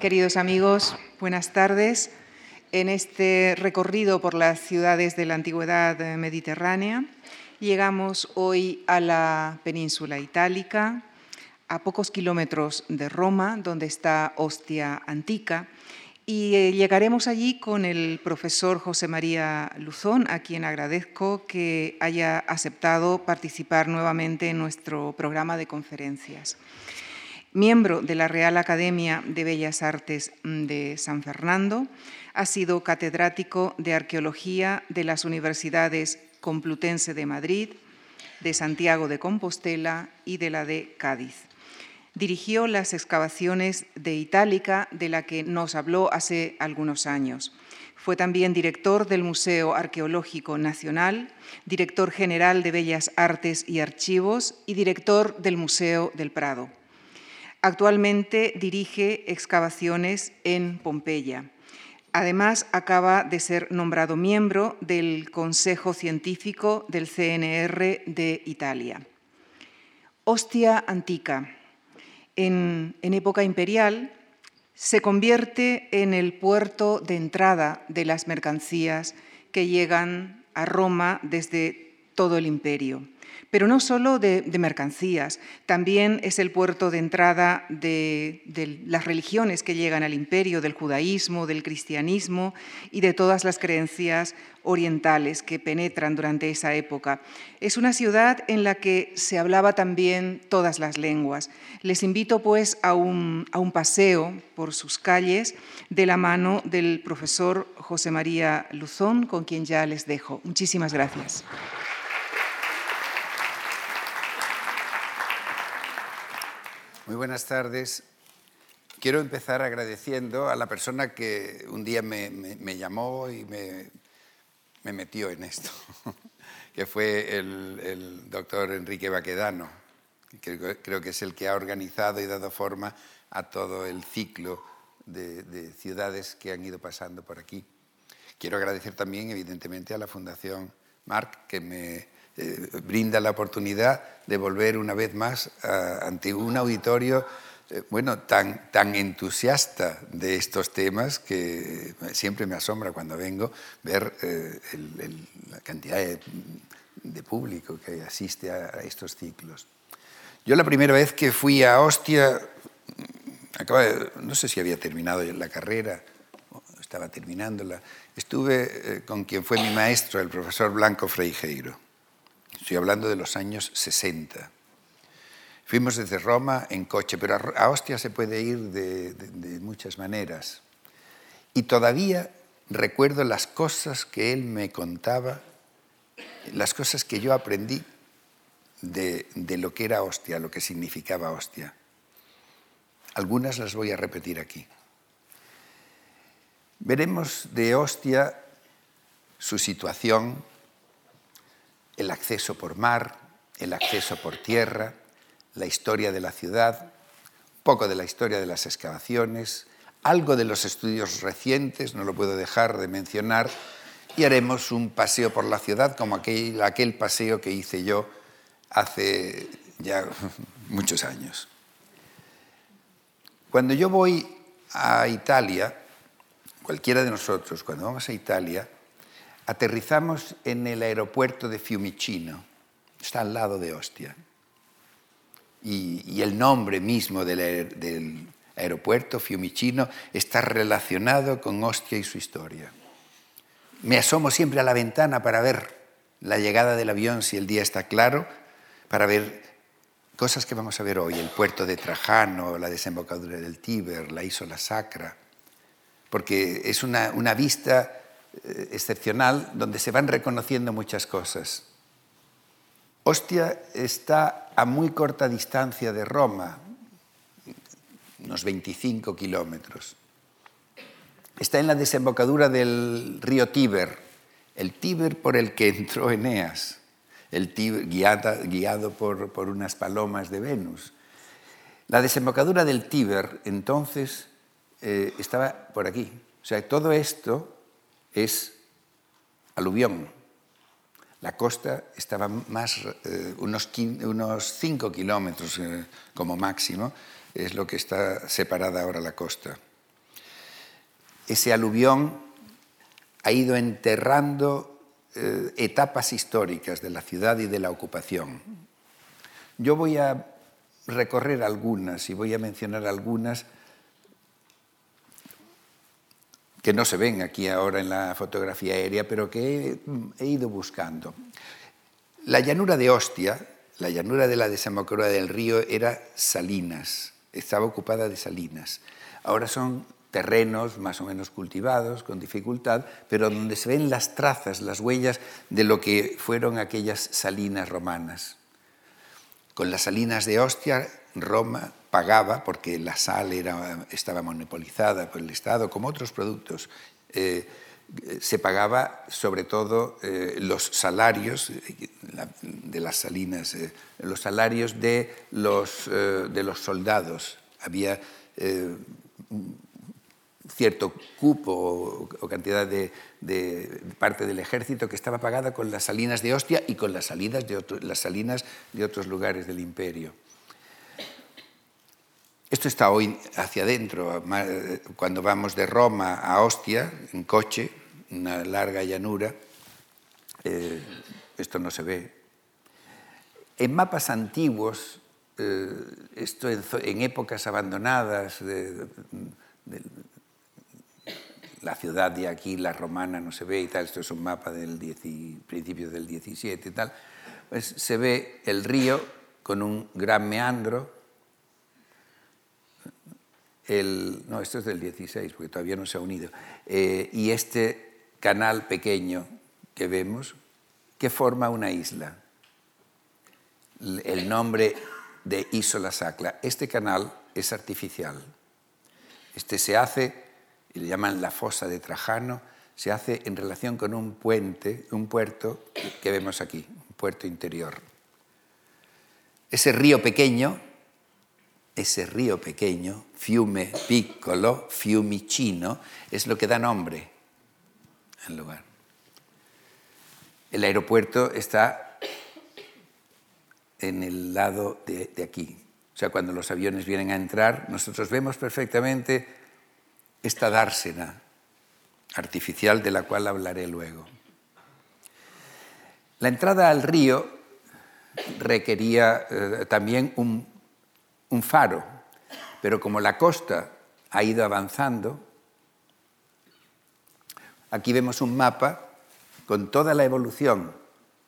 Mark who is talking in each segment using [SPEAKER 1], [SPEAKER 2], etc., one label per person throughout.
[SPEAKER 1] Queridos amigos, buenas tardes. En este recorrido por las ciudades de la antigüedad mediterránea, llegamos hoy a la península itálica, a pocos kilómetros de Roma, donde está Ostia Antica, y eh, llegaremos allí con el profesor José María Luzón, a quien agradezco que haya aceptado participar nuevamente en nuestro programa de conferencias miembro de la Real Academia de Bellas Artes de San Fernando, ha sido catedrático de Arqueología de las Universidades Complutense de Madrid, de Santiago de Compostela y de la de Cádiz. Dirigió las excavaciones de Itálica, de la que nos habló hace algunos años. Fue también director del Museo Arqueológico Nacional, director general de Bellas Artes y Archivos y director del Museo del Prado. Actualmente dirige excavaciones en Pompeya. Además, acaba de ser nombrado miembro del Consejo Científico del CNR de Italia. Ostia Antica. En, en, época imperial se convierte en el puerto de entrada de las mercancías que llegan a Roma desde todo el imperio pero no solo de, mercancías, también es el puerto de entrada de, las religiones que llegan al imperio, del judaísmo, del cristianismo y de todas las creencias orientales que penetran durante esa época. Es una ciudad en la que se hablaba también todas las lenguas. Les invito pues a a un paseo por sus calles de la mano del profesor José María Luzón, con quien ya les dejo. Muchísimas gracias.
[SPEAKER 2] Muy buenas tardes. Quiero empezar agradeciendo a la persona que un día me, llamó y me, metió en esto, que fue el, doctor Enrique Baquedano, que creo, que es el que ha organizado y dado forma a todo el ciclo de, de ciudades que han ido pasando por aquí. Quiero agradecer también, evidentemente, a la Fundación Marc, que me eh, brinda la oportunidad de volver una vez más ante un auditorio eh, bueno, tan, tan entusiasta de estos temas que siempre me asombra cuando vengo ver eh, la cantidad de, público que asiste a, estos ciclos. Yo la primera vez que fui a Ostia, no sé si había terminado la carrera, estaba terminándola, estuve con quien fue mi maestro, el profesor Blanco Freijeiro. Estoy hablando de los años 60. Fuimos desde Roma en coche, pero a Ostia se puede ir de, muchas maneras. Y todavía recuerdo las cosas que él me contaba, las cosas que yo aprendí de, de, lo que era hostia, lo que significaba hostia. Algunas las voy a repetir aquí. Veremos de hostia su situación, el acceso por mar, el acceso por tierra, la historia de la ciudad, poco de la historia de las excavaciones, algo de los estudios recientes, no lo puedo dejar de mencionar, y haremos un paseo por la ciudad como aquel, aquel paseo que hice yo hace ya muchos años. Cuando yo voy a Italia, cualquiera de nosotros, cuando vamos a Italia, aterrizamos en el aeropuerto de Fiumicino, está al lado de Ostia. Y, el nombre mismo del, aeropuerto, Fiumicino, está relacionado con Ostia y su historia. Me asomo siempre a la ventana para ver la llegada del avión si el día está claro, para ver cosas que vamos a ver hoy, el puerto de Trajano, la desembocadura del Tíber, la Isola Sacra, porque es una, una vista excepcional donde se van reconociendo muchas cosas. Ostia está a muy corta distancia de Roma, unos 25 kilómetros. Está en la desembocadura del río Tíber, el Tíber por el que entró Eneas, el Tíber, guiado, por, por unas palomas de Venus. La desembocadura del Tíber entonces eh, estaba por aquí. O sea, todo esto es aluvión. La costa estaba más, eh, unos, unos 5 kilómetros eh, como máximo, es lo que está separada ahora la costa. ese aluvión ha ido enterrando eh, etapas históricas de la ciudad y de la ocupación. Yo voy a recorrer algunas y voy a mencionar algunas que no se ven aquí ahora en la fotografía aérea, pero que he, ido buscando. La llanura de Ostia, la llanura de la desembocadura del río, era salinas, estaba ocupada de salinas. Ahora son terrenos más o menos cultivados, con dificultad, pero donde se ven las trazas, las huellas de lo que fueron aquellas salinas romanas. Con las salinas de Ostia, Roma pagaba, porque la sal era, estaba monopolizada por el Estado, como otros productos, eh, se pagaba sobre todo eh, los salarios de las salinas, eh, los salarios de los, de los soldados. Había cierto cupo o, cantidad de, parte del ejército que estaba pagada con las salinas de Ostia y con las, salinas de las salinas de otros lugares del imperio. Esto está hoy hacia adentro, cuando vamos de Roma a Ostia en coche, una larga llanura, eh, esto no se ve. En mapas antiguos, eh, esto en, épocas abandonadas de, la ciudad de aquí, la romana, no se ve y tal, esto es un mapa del principio del 17 y tal, pues se ve el río con un gran meandro, no, esto es del 16, porque todavía no se ha unido, eh, y este canal pequeño que vemos, que forma una isla. El nombre de Isola Sacla. Este canal es artificial. Este se hace, y le llaman la fosa de Trajano, se hace en relación con un puente, un puerto que vemos aquí, un puerto interior. Ese río pequeño ese río pequeño, Fiume Piccolo, Fiumicino, es lo que da nombre al lugar. El aeropuerto está en el lado de, aquí. O sea, cuando los aviones vienen a entrar, nosotros vemos perfectamente esta dársena artificial de la cual hablaré luego. La entrada al río requería eh, también un un faro, pero como la costa ha ido avanzando, aquí vemos un mapa con toda la evolución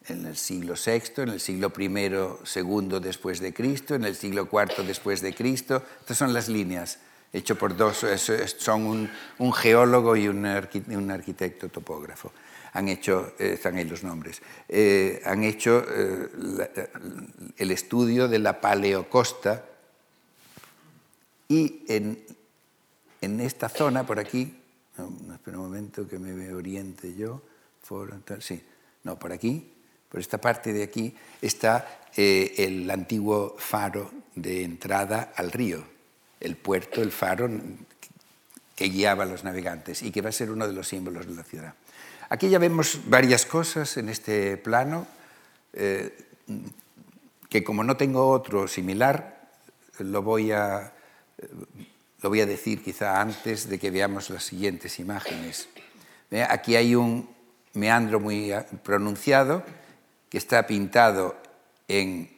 [SPEAKER 2] en el siglo VI, en el siglo I, II después de Cristo, en el siglo IV después de Cristo. Estas son las líneas, hecho por dos, son un, geólogo y un, arquitecto topógrafo. Han hecho, eh, están ahí los nombres, eh, han hecho eh, el estudio de la paleocosta y en, en esta zona, por aquí, espera un momento que me oriente yo, sí, no, por aquí, por esta parte de aquí, está eh, el antiguo faro de entrada al río, el puerto, el faro que guiaba a los navegantes y que va a ser uno de los símbolos de la ciudad. Aquí ya vemos varias cosas en este plano, eh, que como no tengo otro similar, lo voy a lo voy a decir quizá antes de que veamos las siguientes imágenes. Aquí hay un meandro muy pronunciado que está pintado en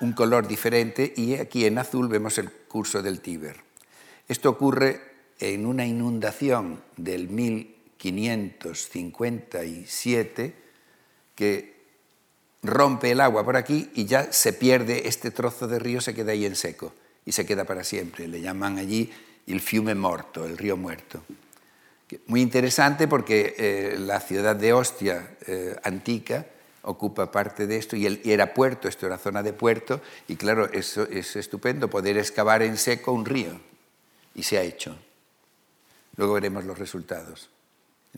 [SPEAKER 2] un color diferente y aquí en azul vemos el curso del Tíber. Esto ocurre en una inundación del 1557 que rompe el agua por aquí y ya se pierde este trozo de río, se queda ahí en seco y se queda para siempre. Le llaman allí el fiume morto, el río muerto. Muy interesante porque eh, la ciudad de Ostia eh, antica ocupa parte de esto y, el, era puerto, esto era zona de puerto y claro, eso es estupendo poder excavar en seco un río y se ha hecho. Luego veremos los resultados.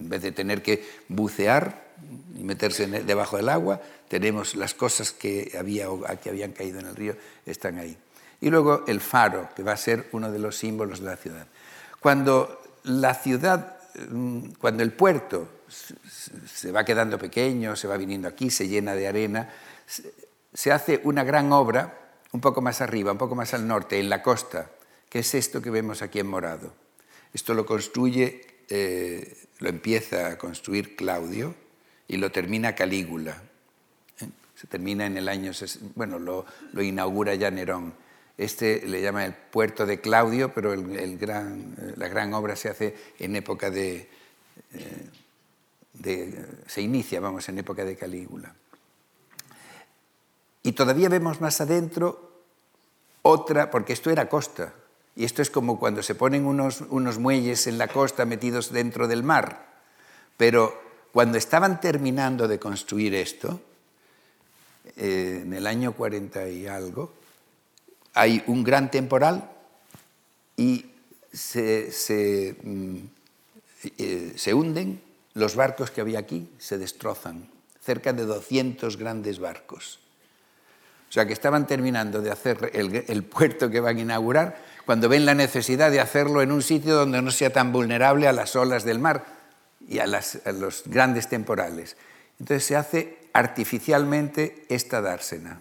[SPEAKER 2] En vez de tener que bucear y meterse debajo del agua, tenemos las cosas que, había, que habían caído en el río, están ahí. Y luego el faro, que va a ser uno de los símbolos de la ciudad. Cuando la ciudad, mm, cuando el puerto se va quedando pequeño, se va viniendo aquí, se llena de arena, se hace una gran obra un poco más arriba, un poco más al norte, en la costa, que es esto que vemos aquí en morado. Esto lo construye eh, lo empieza a construir Claudio y lo termina Calígula. ¿eh? Se termina en el año, bueno, lo, inaugura ya Nerón. Este le llama el puerto de Claudio, pero la gran obra se hace en época de, de, se inicia, vamos, en época de Calígula. Y todavía vemos más adentro otra, porque esto era costa, y esto es como cuando se ponen unos, unos muelles en la costa metidos dentro del mar. Pero cuando estaban terminando de construir esto, eh, en el año 40 y algo, hay un gran temporal y se, se, mm, eh, se hunden los barcos que había aquí, se destrozan, cerca de 200 grandes barcos. O sea, que estaban terminando de hacer el, puerto que van a inaugurar cuando ven la necesidad de hacerlo en un sitio donde no sea tan vulnerable a las olas del mar y a, los grandes temporales. Entonces se hace artificialmente esta dársena,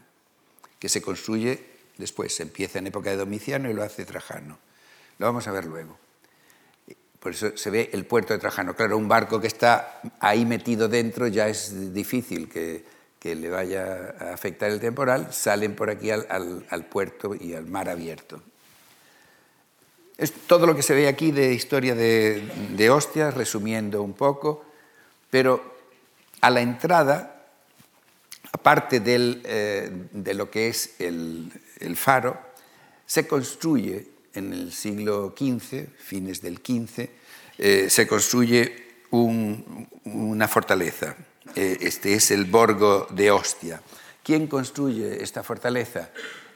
[SPEAKER 2] que se construye después, empieza en época de Domiciano y lo hace Trajano. Lo vamos a ver luego. Por eso se ve el puerto de Trajano. Claro, un barco que está ahí metido dentro ya es difícil que, que le vaya a afectar el temporal, salen por aquí al, puerto y al mar abierto. Es todo lo que se ve aquí de historia de, de Ostia, resumiendo un poco, pero a la entrada, aparte eh, de lo que es el, faro, se construye en el siglo XV, fines del XV, eh, se construye una fortaleza, eh, este es el Borgo de Ostia. ¿Quién construye esta fortaleza?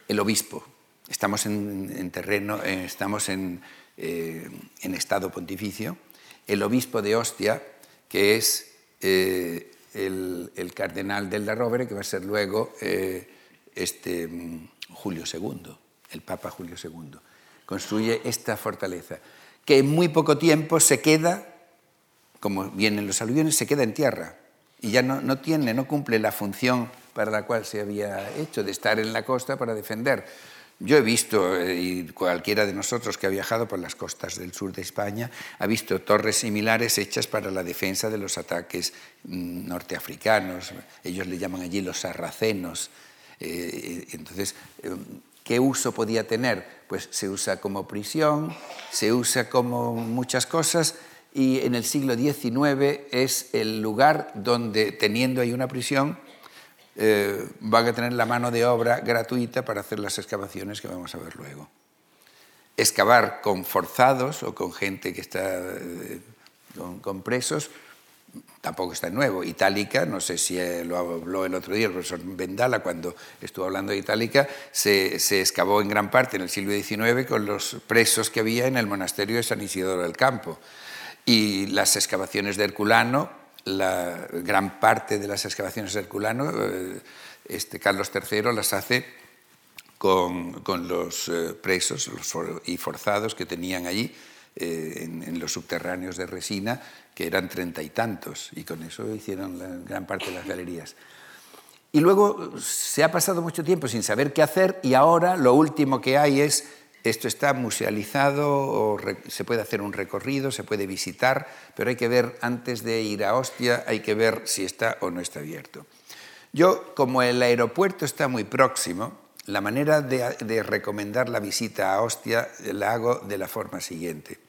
[SPEAKER 2] El obispo. Estamos en, terreno, eh, estamos en, eh, en, estado pontificio. El obispo de Ostia, que es el, el, cardenal del Rovere, que va a ser luego este, mm, Julio II, el Papa Julio II. Construye esta fortaleza, que en muy poco tiempo se queda, como vienen los aluviones, se queda en tierra y ya no, tiene, no cumple la función para la cual se había hecho, de estar en la costa para defender. Yo he visto, eh, y cualquiera de nosotros que ha viajado por las costas del sur de España, ha visto torres similares hechas para la defensa de los ataques mm, norteafricanos. Ellos le llaman allí los sarracenos. Eh, entonces, em, ¿qué uso podía tener? Pues se usa como prisión, se usa como muchas cosas, y en el siglo XIX es el lugar donde, teniendo ahí una prisión, eh, van a tener la mano de obra gratuita para hacer las excavaciones que vamos a ver luego. Excavar con forzados o con gente que está eh, con, presos, tampoco está nuevo. Itálica, no sé si lo habló el otro día el profesor Vendala cuando estuvo hablando de Itálica, se, se, excavó en gran parte en el siglo XIX con los presos que había en el monasterio de San Isidoro del Campo. Y las excavaciones de Herculano, la gran parte de las excavaciones de Herculano, eh, este Carlos III las hace con, los eh, presos y forzados que tenían allí eh, en, los subterráneos de Resina, que eran treinta y tantos, y con eso hicieron la gran parte de las galerías. Y luego se ha pasado mucho tiempo sin saber qué hacer y ahora lo último que hay es esto está musealizado, o se puede hacer un recorrido, se puede visitar, pero hay que ver, antes de ir a Ostia, hay que ver si está o no está abierto. Yo, como el aeropuerto está muy próximo, la manera de, recomendar la visita a Ostia la hago de la forma siguiente.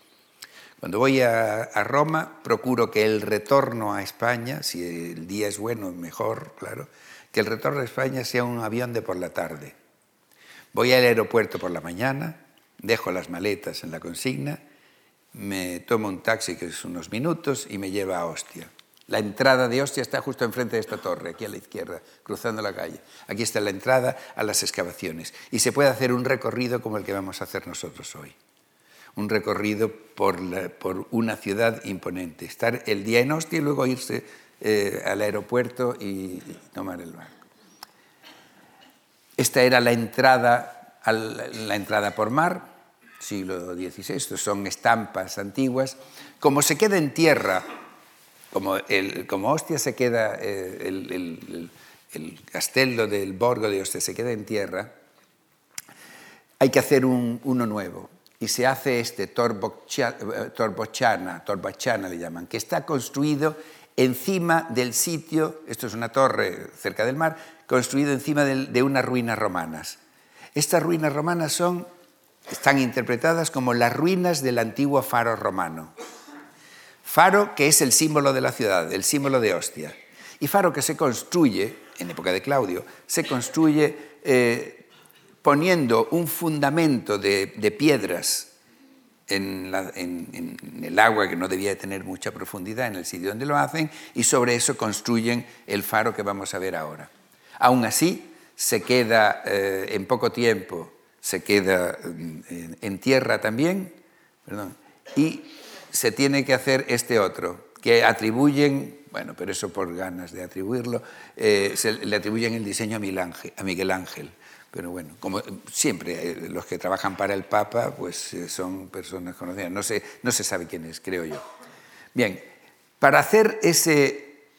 [SPEAKER 2] Cuando voy a, Roma, procuro que el retorno a España, si el día es bueno, mejor, claro, que el retorno a España sea un avión de por la tarde. Voy al aeropuerto por la mañana, dejo las maletas en la consigna, me tomo un taxi que es unos minutos y me lleva a Ostia. La entrada de Ostia está justo enfrente de esta torre, aquí a la izquierda, cruzando la calle. Aquí está la entrada a las excavaciones. Y se puede hacer un recorrido como el que vamos a hacer nosotros hoy. Un recorrido por, una ciudad imponente. Estar el día en Ostia y luego irse eh, al aeropuerto y, tomar el barco. Esta era la entrada, la entrada por mar, siglo XVI, estos son estampas antiguas. Como se queda en tierra, como, el, como Ostia se queda, eh, el, el, castello del Borgo de Ostia se queda en tierra, hay que hacer un, uno nuevo. Y se hace este Torbochana, Torbachana le llaman, que está construido encima del sitio, esto es una torre cerca del mar, construido encima de, unas ruinas romanas. Estas ruinas romanas son, están interpretadas como las ruinas del antiguo faro romano. Faro que es el símbolo de la ciudad, el símbolo de Ostia. Y faro que se construye, en época de Claudio, se construye eh, poniendo un fundamento de, piedras en, el agua que no debía tener mucha profundidad en el sitio donde lo hacen y sobre eso construyen el faro que vamos a ver ahora. Aún así, se queda eh, en poco tiempo, se queda mm, en, tierra también, y se tiene que hacer este otro, que atribuyen, bueno, pero eso por ganas de atribuirlo, eh, se le atribuyen el diseño a Miguel Ángel. Pero bueno, como siempre, eh, los que trabajan para el Papa, pues eh, son personas conocidas. No se, no se sabe quién es, creo yo. Bien, para hacer ese,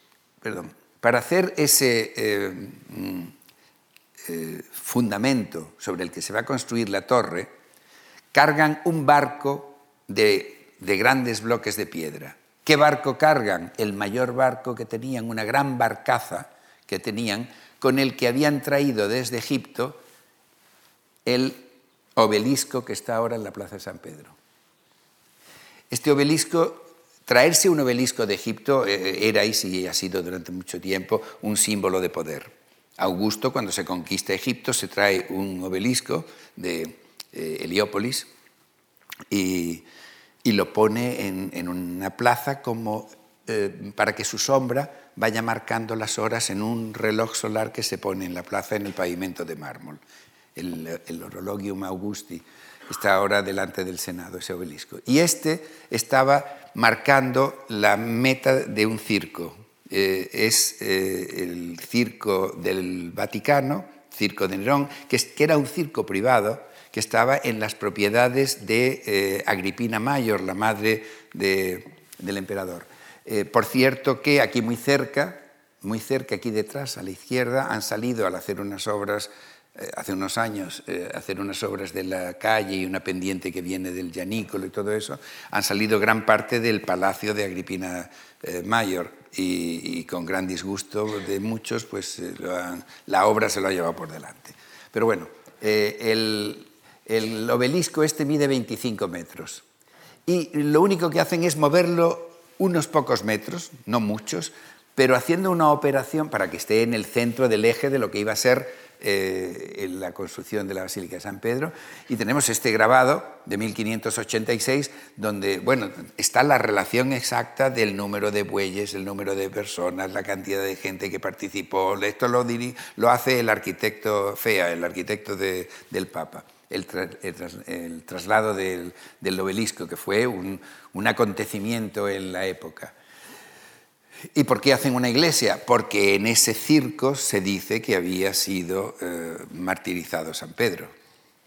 [SPEAKER 2] perdón, para hacer ese eh, mm, fundamento sobre el que se va a construir la torre, cargan un barco de, de grandes bloques de piedra. ¿Qué barco cargan? El mayor barco que tenían, una gran barcaza que tenían, con el que habían traído desde Egipto el obelisco que está ahora en la Plaza de San Pedro. Este obelisco, traerse un obelisco de Egipto eh, era y sí ha sido durante mucho tiempo un símbolo de poder. Augusto, cuando se conquista Egipto, se trae un obelisco de eh, Heliópolis y, lo pone en, una plaza como eh, para que su sombra vaya marcando las horas en un reloj solar que se pone en la plaza en el pavimento de mármol el, Orologium Augusti, está ahora delante del Senado, ese obelisco. Y este estaba marcando la meta de un circo. Eh, es eh, el circo del Vaticano, circo de Nerón, que, era un circo privado que estaba en las propiedades de eh, Agripina Mayor, la madre del emperador. por cierto que aquí muy cerca, muy cerca aquí detrás, a la izquierda, han salido al hacer unas obras eh, hace unos años eh, hacer unas obras de la calle y una pendiente que viene del Llanícolo y todo eso, han salido gran parte del palacio de Agripina eh, Mayor y, con gran disgusto de muchos, pues la obra se lo ha llevado por delante. Pero bueno, el obelisco este mide 25 metros y lo único que hacen es moverlo unos pocos metros, no muchos, pero haciendo una operación para que esté en el centro del eje de lo que iba a ser eh, en la construcción de la Basílica de San Pedro. Y tenemos este grabado de 1586, donde bueno, está la relación exacta del número de bueyes, el número de personas, la cantidad de gente que participó. Esto lo, lo hace el arquitecto Fea, el arquitecto del Papa. El, traslado del, obelisco, que fue un, un acontecimiento en la época. ¿Y por qué hacen una iglesia? Porque en ese circo se dice que había sido eh, martirizado San Pedro.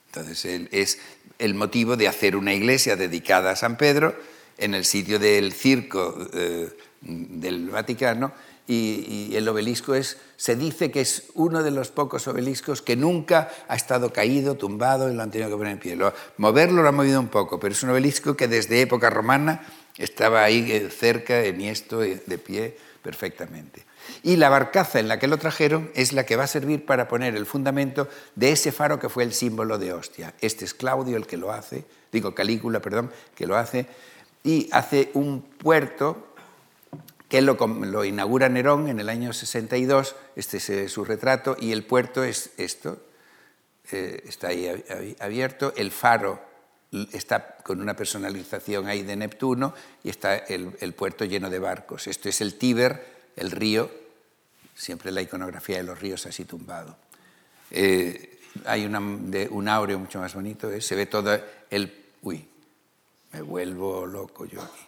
[SPEAKER 2] Entonces es el motivo de hacer una iglesia dedicada a San Pedro en el sitio del circo eh, del Vaticano y, el obelisco es, se dice que es uno de los pocos obeliscos que nunca ha estado caído, tumbado y lo han tenido que poner en pie. moverlo lo ha movido un poco, pero es un obelisco que desde época romana estaba ahí eh, cerca, enhiesto, eh, de pie perfectamente. Y la barcaza en la que lo trajeron es la que va a servir para poner el fundamento de ese faro que fue el símbolo de Ostia. Este es Claudio el que lo hace, digo Calígula, perdón, que lo hace, y hace un puerto que lo, lo inaugura Nerón en el año 62, este es su retrato, y el puerto es esto, eh, está ahí abierto, el faro está con una personalización ahí de Neptuno y está el, puerto lleno de barcos. Esto es el Tíber, el río, siempre la iconografía de los ríos así tumbado. Eh, hay un áureo mucho más bonito, ¿eh? se ve todo el... Uy, me vuelvo loco yo aquí,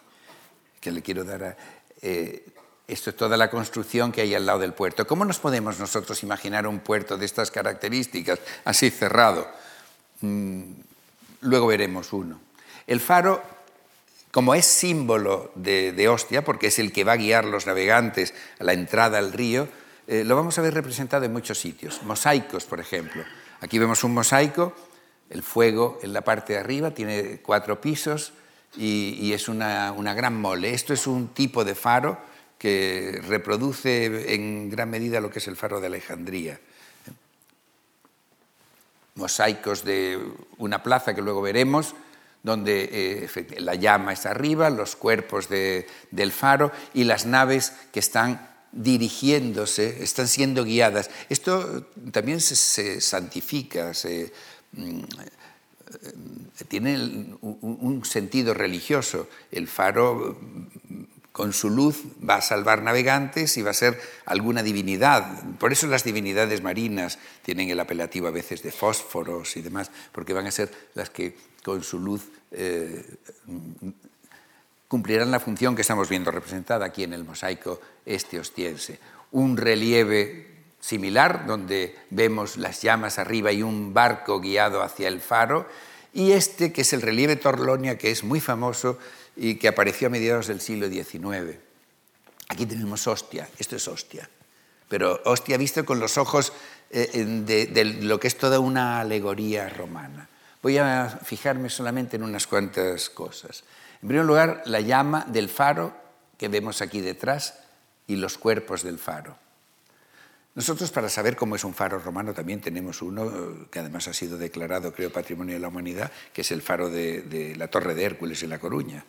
[SPEAKER 2] que le quiero dar a... Eh, esto es toda la construcción que hay al lado del puerto. ¿Cómo nos podemos nosotros imaginar un puerto de estas características, así cerrado? Mm, luego veremos uno. El faro, como es símbolo de, Ostia, porque es el que va a guiar los navegantes a la entrada al río, eh, lo vamos a ver representado en muchos sitios. Mosaicos, por ejemplo. Aquí vemos un mosaico el fuego en la parte de arriba, tiene cuatro pisos y, es una, gran mole. Esto es un tipo de faro que reproduce en gran medida lo que es el faro de Alejandría. Mosaicos de una plaza que luego veremos, donde eh, la llama está arriba, los cuerpos del faro y las naves que están dirigiéndose, están siendo guiadas. Esto también se, santifica, se, mm, eh, tiene un, sentido religioso. El faro con su luz va a salvar navegantes y va a ser alguna divinidad. Por eso las divinidades marinas tienen el apelativo a veces de fósforos y demás, porque van a ser las que con su luz eh, cumplirán la función que estamos viendo representada aquí en el mosaico este ostiense. Un relieve similar, donde vemos las llamas arriba y un barco guiado hacia el faro, y este que es el relieve Torlonia, que es muy famoso y que apareció a mediados del siglo XIX. Aquí tenemos hostia, esto es hostia, pero hostia visto con los ojos eh, de, de lo que es toda una alegoría romana. Voy a fijarme solamente en unas cuantas cosas. En primer lugar, la llama del faro que vemos aquí detrás y los cuerpos del faro. Nosotros para saber cómo es un faro romano también tenemos uno que además ha sido declarado, creo, Patrimonio de la Humanidad, que es el faro de, la Torre de Hércules en La Coruña.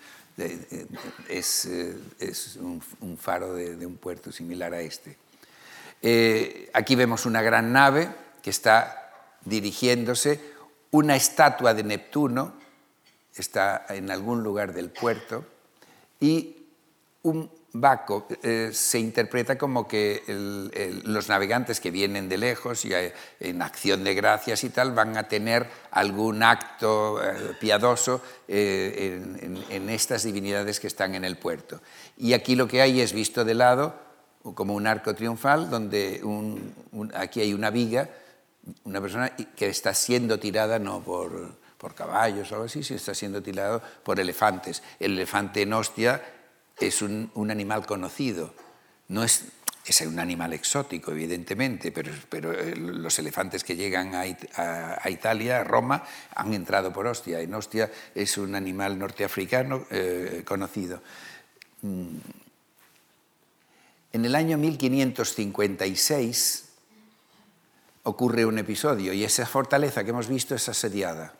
[SPEAKER 2] es, eh, un, faro de, un puerto similar a este. Eh, aquí vemos una gran nave que está dirigiéndose, una estatua de Neptuno está en algún lugar del puerto, y un Baco eh, se interpreta como que los navegantes que vienen de lejos y en acción de gracias y tal van a tener algún acto eh, piadoso eh, en, estas divinidades que están en el puerto. Y aquí lo que hay es visto de lado como un arco triunfal donde aquí hay una viga, una persona que está siendo tirada no por por caballos o algo así, si está siendo tirado por elefantes. El elefante en hostia es un, animal conocido, no es, es un animal exótico, evidentemente, pero, pero eh, los elefantes que llegan a, Italia, a Roma, han entrado por hostia. En hostia es un animal norteafricano eh, conocido. Mm. En el año 1556 ocurre un episodio y esa fortaleza que hemos visto es asediada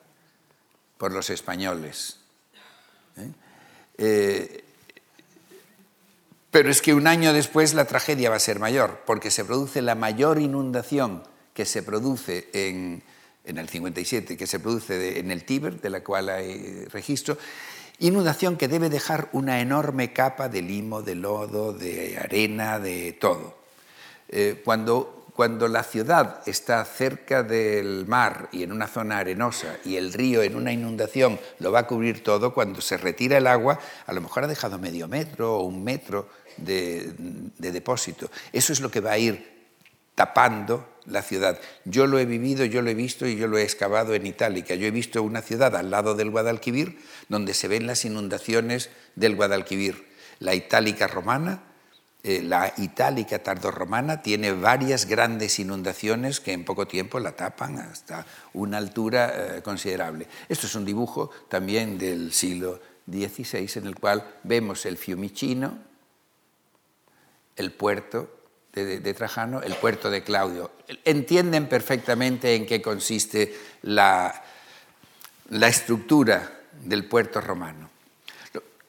[SPEAKER 2] por los españoles. Eh, pero es que un año después la tragedia va a ser mayor, porque se produce la mayor inundación que se produce en, el 57, que se produce en el Tíber, de la cual hay registro, inundación que debe dejar una enorme capa de limo, de lodo, de arena, de todo. Eh, cuando cuando la ciudad está cerca del mar y en una zona arenosa y el río en una inundación lo va a cubrir todo, cuando se retira el agua, a lo mejor ha dejado medio metro o un metro de, depósito. Eso es lo que va a ir tapando la ciudad. Yo lo he vivido, yo lo he visto y yo lo he excavado en Itálica. Yo he visto una ciudad al lado del Guadalquivir donde se ven las inundaciones del Guadalquivir. La Itálica romana, eh, la itálica tardorromana tiene varias grandes inundaciones que en poco tiempo la tapan hasta una altura eh, considerable. Esto es un dibujo también del siglo XVI en el cual vemos el Fiumicino, el puerto de, Trajano, el puerto de Claudio. Entienden perfectamente en qué consiste la, la estructura del puerto romano.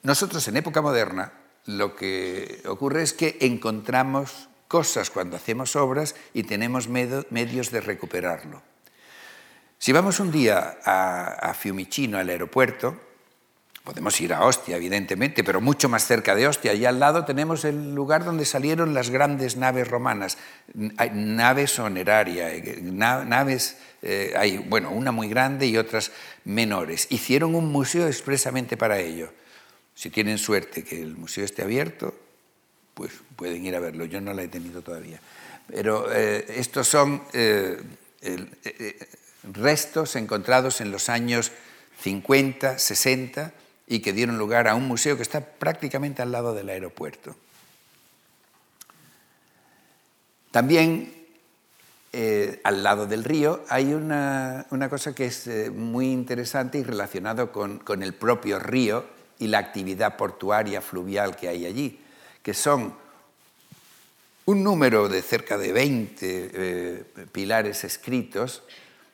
[SPEAKER 2] Nosotros en época moderna lo que ocurre es que encontramos cosas cuando hacemos obras y tenemos medios de recuperarlo. Si vamos un día a, Fiumicino, al aeropuerto, podemos ir a Ostia, evidentemente, pero mucho más cerca de Ostia. Y al lado tenemos el lugar donde salieron las grandes naves romanas, naves onerarias, eh, naves, eh, hay, bueno, una muy grande y otras menores. Hicieron un museo expresamente para ello. Si tienen suerte que el museo esté abierto, pues pueden ir a verlo. Yo no la he tenido todavía. Pero eh, estos son restos encontrados en los años 50, 60 y que dieron lugar a un museo que está prácticamente al lado del aeropuerto. También eh, al lado del río, hay una, cosa que es eh, muy interesante y relacionado con, el propio río y la actividad portuaria fluvial que hay allí, que son un número de cerca de 20 eh, pilares escritos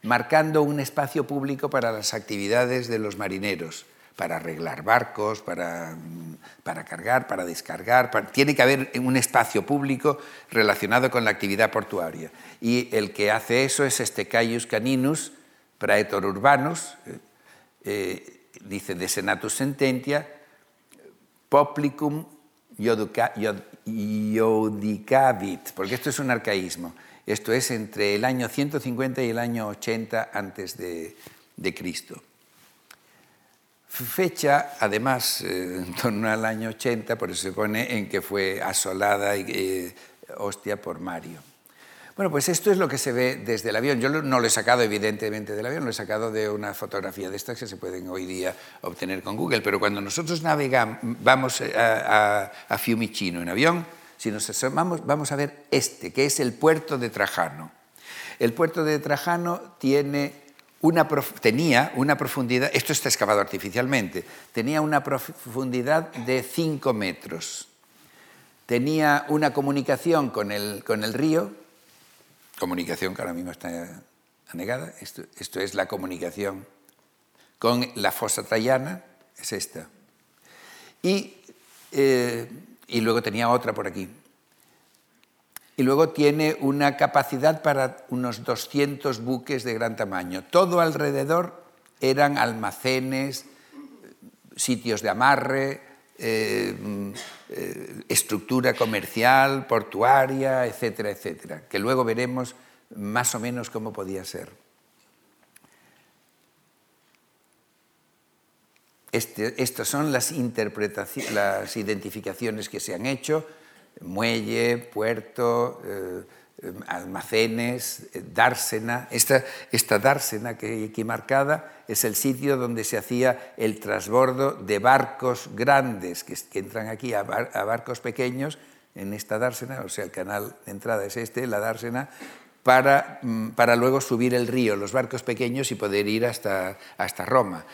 [SPEAKER 2] marcando un espacio público para las actividades de los marineros para arreglar barcos, para, para cargar, para descargar. tiene que haber un espacio público relacionado con la actividad portuaria. Y el que hace eso es este Caius Caninus, praetor urbanus, eh, eh, dice de senatus sententia, poplicum iudicavit, porque esto es un arcaísmo. Esto es entre el año 150 y el año 80 antes de Cristo. Fecha, además, eh, en torno al año 80, por eso se pone en que fue asolada eh, hostia por Mario. Bueno, pues esto es lo que se ve desde el avión. Yo no lo he sacado evidentemente del avión, lo he sacado de una fotografía de estas que se pueden hoy día obtener con Google, pero cuando nosotros navegamos, vamos a, a Fiumicino en avión, si nos asomamos, vamos a ver este, que es el puerto de Trajano. El puerto de Trajano tiene tenía una profundidad, esto está excavado artificialmente, tenía una profundidad de 5 metros. Tenía una comunicación con el, con el río, comunicación que ahora mismo está anegada, esto, esto es la comunicación con la fosa trayana, es esta. Y, eh, y luego tenía otra por aquí y luego tiene una capacidad para unos 200 buques de gran tamaño. Todo alrededor eran almacenes, sitios de amarre, eh, eh, estructura comercial, portuaria, etcétera, etcétera, que luego veremos más o menos cómo podía ser. Este, estas son las, las identificaciones que se han hecho muelle, puerto, eh, eh, almacenes, eh, dársena. Esta, esta dársena que hay aquí marcada es el sitio donde se hacía el transbordo de barcos grandes que, entran aquí a, barcos pequeños en esta dársena, o sea, el canal de entrada es este, la dársena, para, mm, para luego subir el río, los barcos pequeños y poder ir hasta, hasta Roma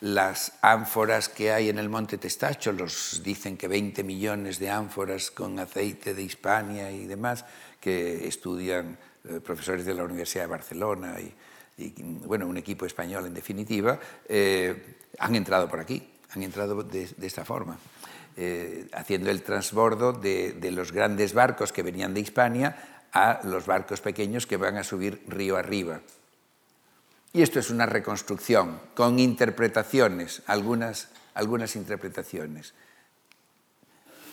[SPEAKER 2] las ánforas que hay en el Monte Testacho, los dicen que 20 millones de ánforas con aceite de Hispania y demás, que estudian eh, profesores de la Universidad de Barcelona y, bueno, un equipo español en definitiva, eh, han entrado por aquí, han entrado de, esta forma. Eh, haciendo el transbordo de, de los grandes barcos que venían de Hispania a los barcos pequeños que van a subir río arriba. Y esto es una reconstrucción con interpretaciones, algunas, algunas interpretaciones.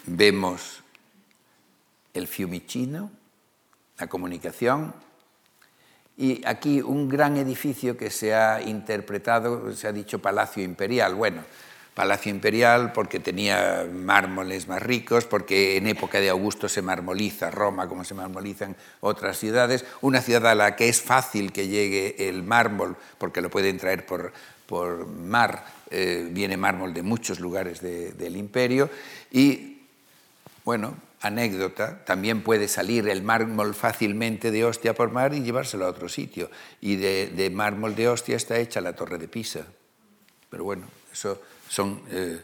[SPEAKER 2] Vemos el fiumicino, la comunicación, y aquí un gran edificio que se ha interpretado, se ha dicho Palacio Imperial. Bueno, Palacio Imperial porque tenía mármoles más ricos, porque en época de Augusto se marmoliza Roma como se marmolizan otras ciudades, una ciudad a la que es fácil que llegue el mármol porque lo pueden traer por, por mar, eh, viene mármol de muchos lugares del imperio y, bueno, anécdota, también puede salir el mármol fácilmente de Ostia por mar y llevárselo a otro sitio. Y de, de mármol de Ostia está hecha la torre de Pisa. Pero bueno, eso son eh,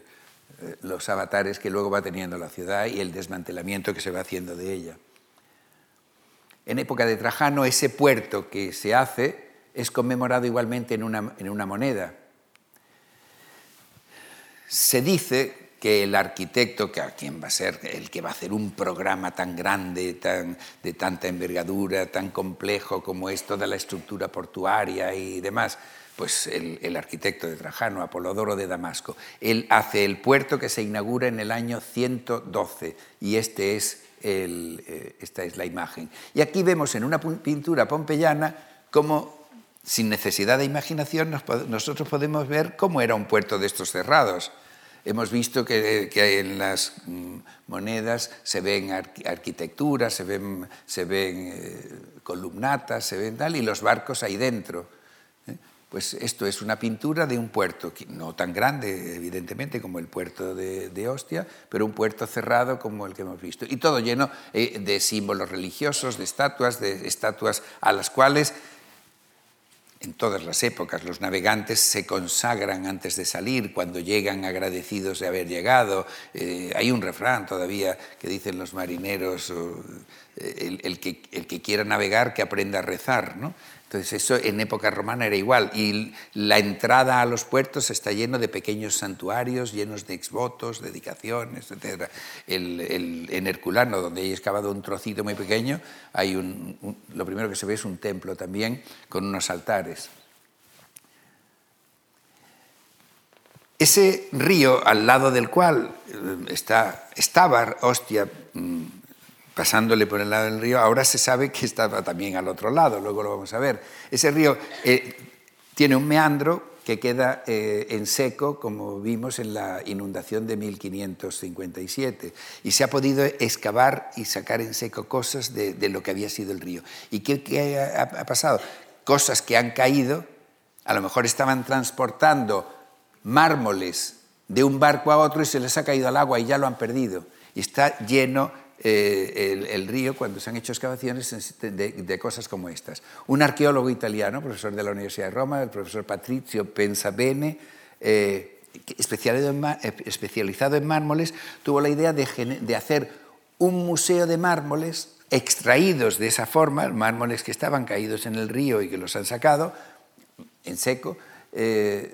[SPEAKER 2] eh, los avatares que luego va teniendo la ciudad y el desmantelamiento que se va haciendo de ella. En época de Trajano, ese puerto que se hace es conmemorado igualmente en una, en una moneda. Se dice que el arquitecto, que a quien va a ser el que va a hacer un programa tan grande, tan, de tanta envergadura, tan complejo como es toda la estructura portuaria y demás, pues el, arquitecto de Trajano, Apolodoro de Damasco. Él hace el puerto que se inaugura en el año 112 y este es eh, esta es la imagen. Y aquí vemos en una pintura pompeyana cómo, sin necesidad de imaginación, nosotros podemos ver cómo era un puerto de estos cerrados. Hemos visto que, en las mm, monedas se ven arquitecturas, se ven, se ven eh, columnatas, se ven tal, y los barcos ahí dentro. Pues esto es una pintura de un puerto, no tan grande, evidentemente, como el puerto de, Ostia, pero un puerto cerrado como el que hemos visto. Y todo lleno eh, de símbolos religiosos, de estatuas, de estatuas a las cuales en todas las épocas los navegantes se consagran antes de salir, cuando llegan agradecidos de haber llegado. Eh, hay un refrán todavía que dicen los marineros, eh, el, que, el, que, quiera navegar que aprenda a rezar. ¿no? Entonces eso en época romana era igual. Y la entrada a los puertos está lleno de pequeños santuarios, llenos de exvotos, dedicaciones, etc. en Herculano, donde hay excavado un trocito muy pequeño, hay un, lo primero que se ve es un templo también con unos altares. Ese río al lado del cual eh, está, estaba Ostia mm, pasándole por el lado del río, ahora se sabe que estaba también al otro lado, luego lo vamos a ver. Ese río eh, tiene un meandro que queda eh, en seco, como vimos en la inundación de 1557, y se ha podido excavar y sacar en seco cosas de, lo que había sido el río. ¿Y qué, ha, ha pasado? Cosas que han caído, a lo mejor estaban transportando mármoles de un barco a otro y se les ha caído al agua y ya lo han perdido. Y está lleno eh, el, río cuando se han hecho excavaciones de, cosas como estas. Un arqueólogo italiano, profesor de la Universidad de Roma, el profesor Patrizio Pensabene, eh, en, especializado en mármoles, tuvo la idea de, de hacer un museo de mármoles extraídos de esa forma, mármoles que estaban caídos en el río y que los han sacado en seco, eh,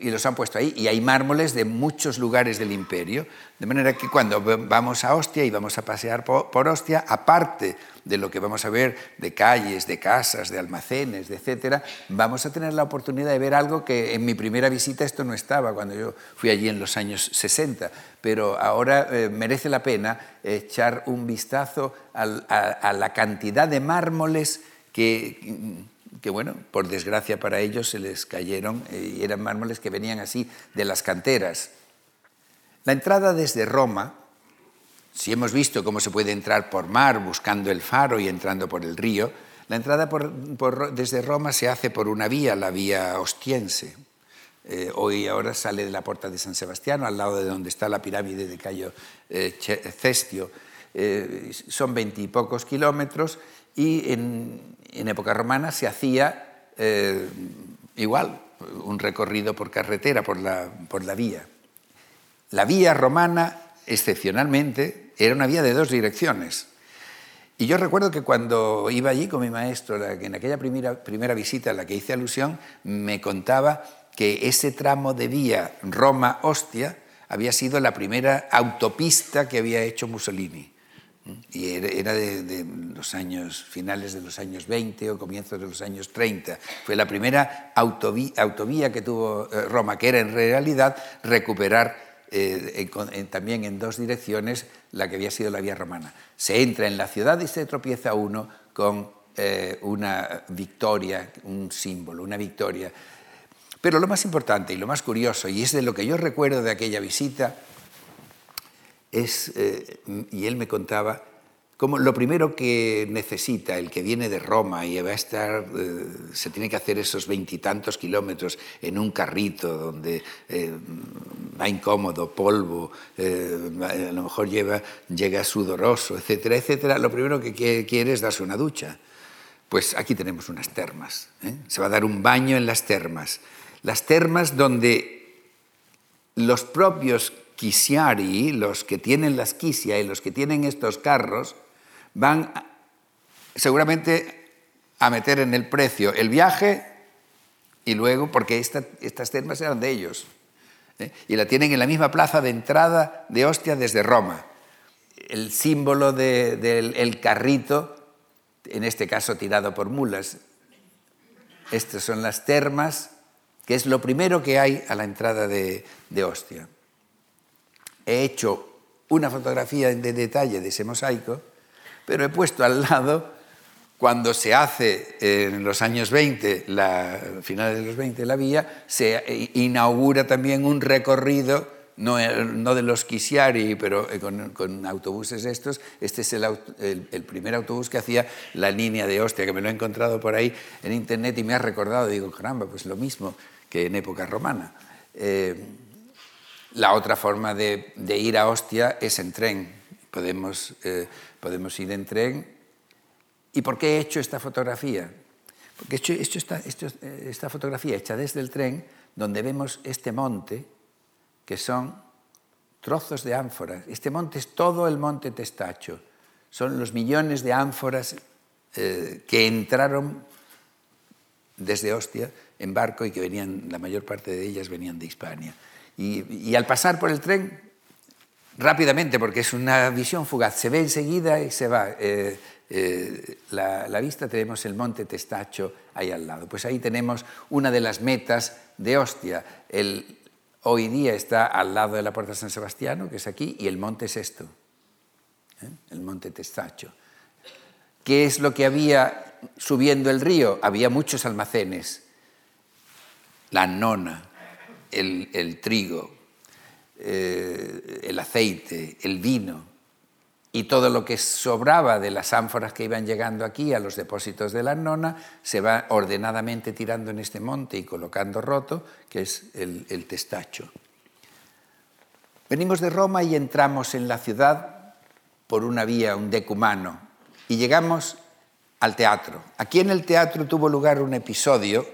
[SPEAKER 2] y los han puesto ahí. Y hay mármoles de muchos lugares del imperio. De manera que cuando vamos a Ostia y vamos a pasear por, Ostia, aparte de lo que vamos a ver de calles, de casas, de almacenes, de etcétera, vamos a tener la oportunidad de ver algo que en mi primera visita esto no estaba, cuando yo fui allí en los años 60. Pero ahora eh, merece la pena echar un vistazo a la cantidad de mármoles que que bueno, por desgracia para ellos se les cayeron eh, y eran mármoles que venían así de las canteras. La entrada desde Roma, si hemos visto cómo se puede entrar por mar buscando el faro y entrando por el río, la entrada desde Roma se hace por una vía, la vía ostiense. Eh, hoy ahora sale de la puerta de San Sebastián, al lado de donde está la pirámide de Cayo eh, Cestio. son veintipocos kilómetros y en, época romana se hacía eh, igual, un recorrido por carretera, por la, por la vía. La vía romana, excepcionalmente, era una vía de dos direcciones. Y yo recuerdo que cuando iba allí con mi maestro, en aquella primera, primera visita a la que hice alusión, me contaba que ese tramo de vía Roma-Ostia había sido la primera autopista que había hecho Mussolini y era de, los años finales de los años 20 o comienzos de los años 30. Fue la primera autovía, que tuvo eh, Roma, que era en realidad recuperar eh, también en dos direcciones la que había sido la vía romana. Se entra en la ciudad y se tropieza uno con eh, una victoria, un símbolo, una victoria. Pero lo más importante y lo más curioso, y es de lo que yo recuerdo de aquella visita, es, eh, y él me contaba, como lo primero que necesita el que viene de Roma y va a estar, eh, se tiene que hacer esos veintitantos kilómetros en un carrito donde eh, va incómodo, polvo, a lo mejor lleva, llega sudoroso, etcétera, etcétera, lo primero que quiere es darse una ducha. Pues aquí tenemos unas termas. Se va a dar un baño en las termas. Las termas donde los propios quisiari, los que tienen la esquisia y los que tienen estos carros, van seguramente a meter en el precio el viaje y luego, porque estas termas eran de ellos, ¿eh? y la tienen en la misma plaza de entrada de Ostia desde Roma. El símbolo del carrito, en este caso tirado por mulas. Estas son las termas, que es lo primero que hay a la entrada de Ostia he hecho una fotografía de detalle de ese mosaico, pero he puesto al lado, cuando se hace en los años 20, la, finales de los 20, la vía, se inaugura también un recorrido no, no de los Kisiari, pero eh, con, autobuses estos. Este es el, primer autobús que hacía la línea de Ostia, que me lo he encontrado por ahí en internet y me ha recordado, digo, caramba, pues lo mismo que en época romana. Eh, La otra forma de, de ir a Ostia es en tren. Podemos, eh, podemos ir en tren. ¿Y por qué he hecho esta fotografía? Porque he hecho, he hecho esta, hecho eh, esta fotografía hecha desde el tren, donde vemos este monte, que son trozos de ánforas. Este monte es todo el monte Testacho. Son los millones de ánforas eh, que entraron desde Ostia en barco y que venían, la mayor parte de ellas venían de Hispania. Y, al pasar por el tren, rápidamente, porque es una visión fugaz, se ve enseguida y se va. Eh, eh, la, vista tenemos el monte Testacho ahí al lado. Pues ahí tenemos una de las metas de Ostia, el, Hoy día está al lado de la Puerta de San Sebastián, que es aquí, y el monte es esto, ¿eh? el monte Testacho. ¿Qué es lo que había subiendo el río? Había muchos almacenes, la nona, el, trigo, eh, el aceite, el vino, y todo lo que sobraba de las ánforas que iban llegando aquí a los depósitos de la nona se va ordenadamente tirando en este monte y colocando roto, que es el, testacho. Venimos de Roma y entramos en la ciudad por una vía, un decumano, y llegamos al teatro. Aquí en el teatro tuvo lugar un episodio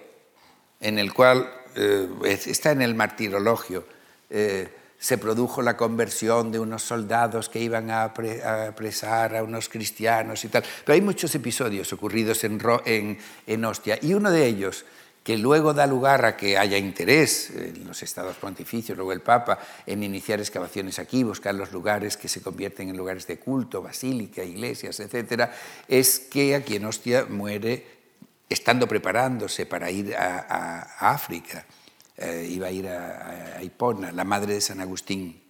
[SPEAKER 2] en el cual eh, está en el martirologio. Eh, se produjo la conversión de unos soldados que iban a, apresar a unos cristianos y tal. Pero hay muchos episodios ocurridos en, en, Ostia y uno de ellos que luego da lugar a que haya interés en los estados pontificios, luego el Papa, en iniciar excavaciones aquí, buscar los lugares que se convierten en lugares de culto, basílica, iglesias, etc., es que aquí en Ostia muere estando preparándose para ir a África eh, iba a ir a, Hipona, la madre de San Agustín.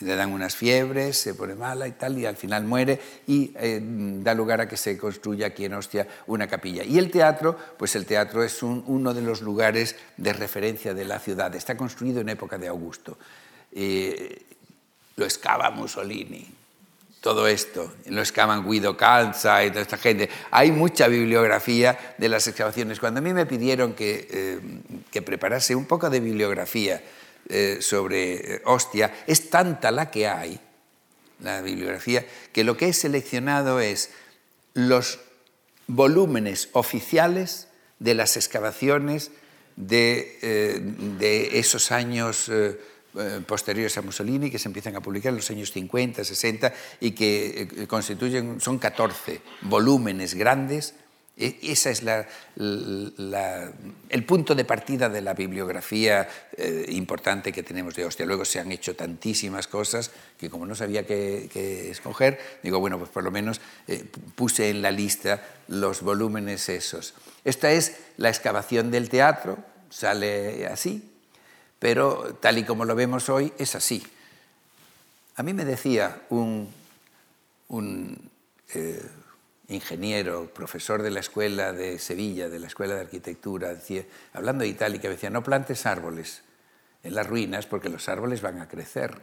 [SPEAKER 2] Le dan unas fiebres, se pone mala y tal, y al final muere y eh, da lugar a que se construya aquí en Ostia una capilla. Y el teatro, pues el teatro es uno de los lugares de referencia de la ciudad. Está construido en época de Augusto. Eh, lo excava Mussolini, todo esto, lo excavan Guido Calza y toda esta gente. Hay mucha bibliografía de las excavaciones. Cuando a mí me pidieron que, eh, que preparase un poco de bibliografía eh, sobre eh, Ostia, es tanta la que hay, la bibliografía, que lo que he seleccionado es los volúmenes oficiales de las excavaciones de esos años eh, posteriores a Mussolini que se empiezan a publicar en los años 50, 60 y que eh, constituyen, son 14 volúmenes grandes. E, ese es el punto de partida de la bibliografía eh, importante que tenemos de Ostia. Luego se han hecho tantísimas cosas que como no sabía qué, escoger, digo, bueno, pues por lo menos puse en la lista los volúmenes esos. Esta es la excavación del teatro, sale así, pero tal y como lo vemos hoy es así. A mí me decía un, eh, ingeniero, profesor de la escuela de Sevilla, de la escuela de arquitectura, hablando de Itálica, decía, no plantes árboles en las ruinas porque los árboles van a crecer.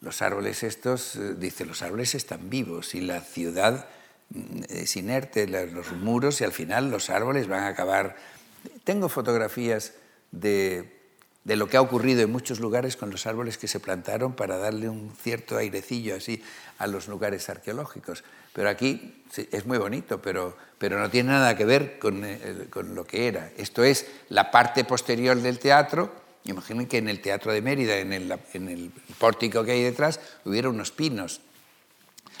[SPEAKER 2] Los árboles estos, eh, dice, los árboles están vivos y la ciudad mm, es inerte, los muros y al final los árboles van a acabar. Tengo fotografías de de lo que ha ocurrido en muchos lugares con los árboles que se plantaron para darle un cierto airecillo así a los lugares arqueológicos. Pero aquí es muy bonito, pero, pero no tiene nada que ver con, eh, con, lo que era. Esto es la parte posterior del teatro. Imaginen que en el Teatro de Mérida, en el, en el pórtico que hay detrás, hubiera unos pinos.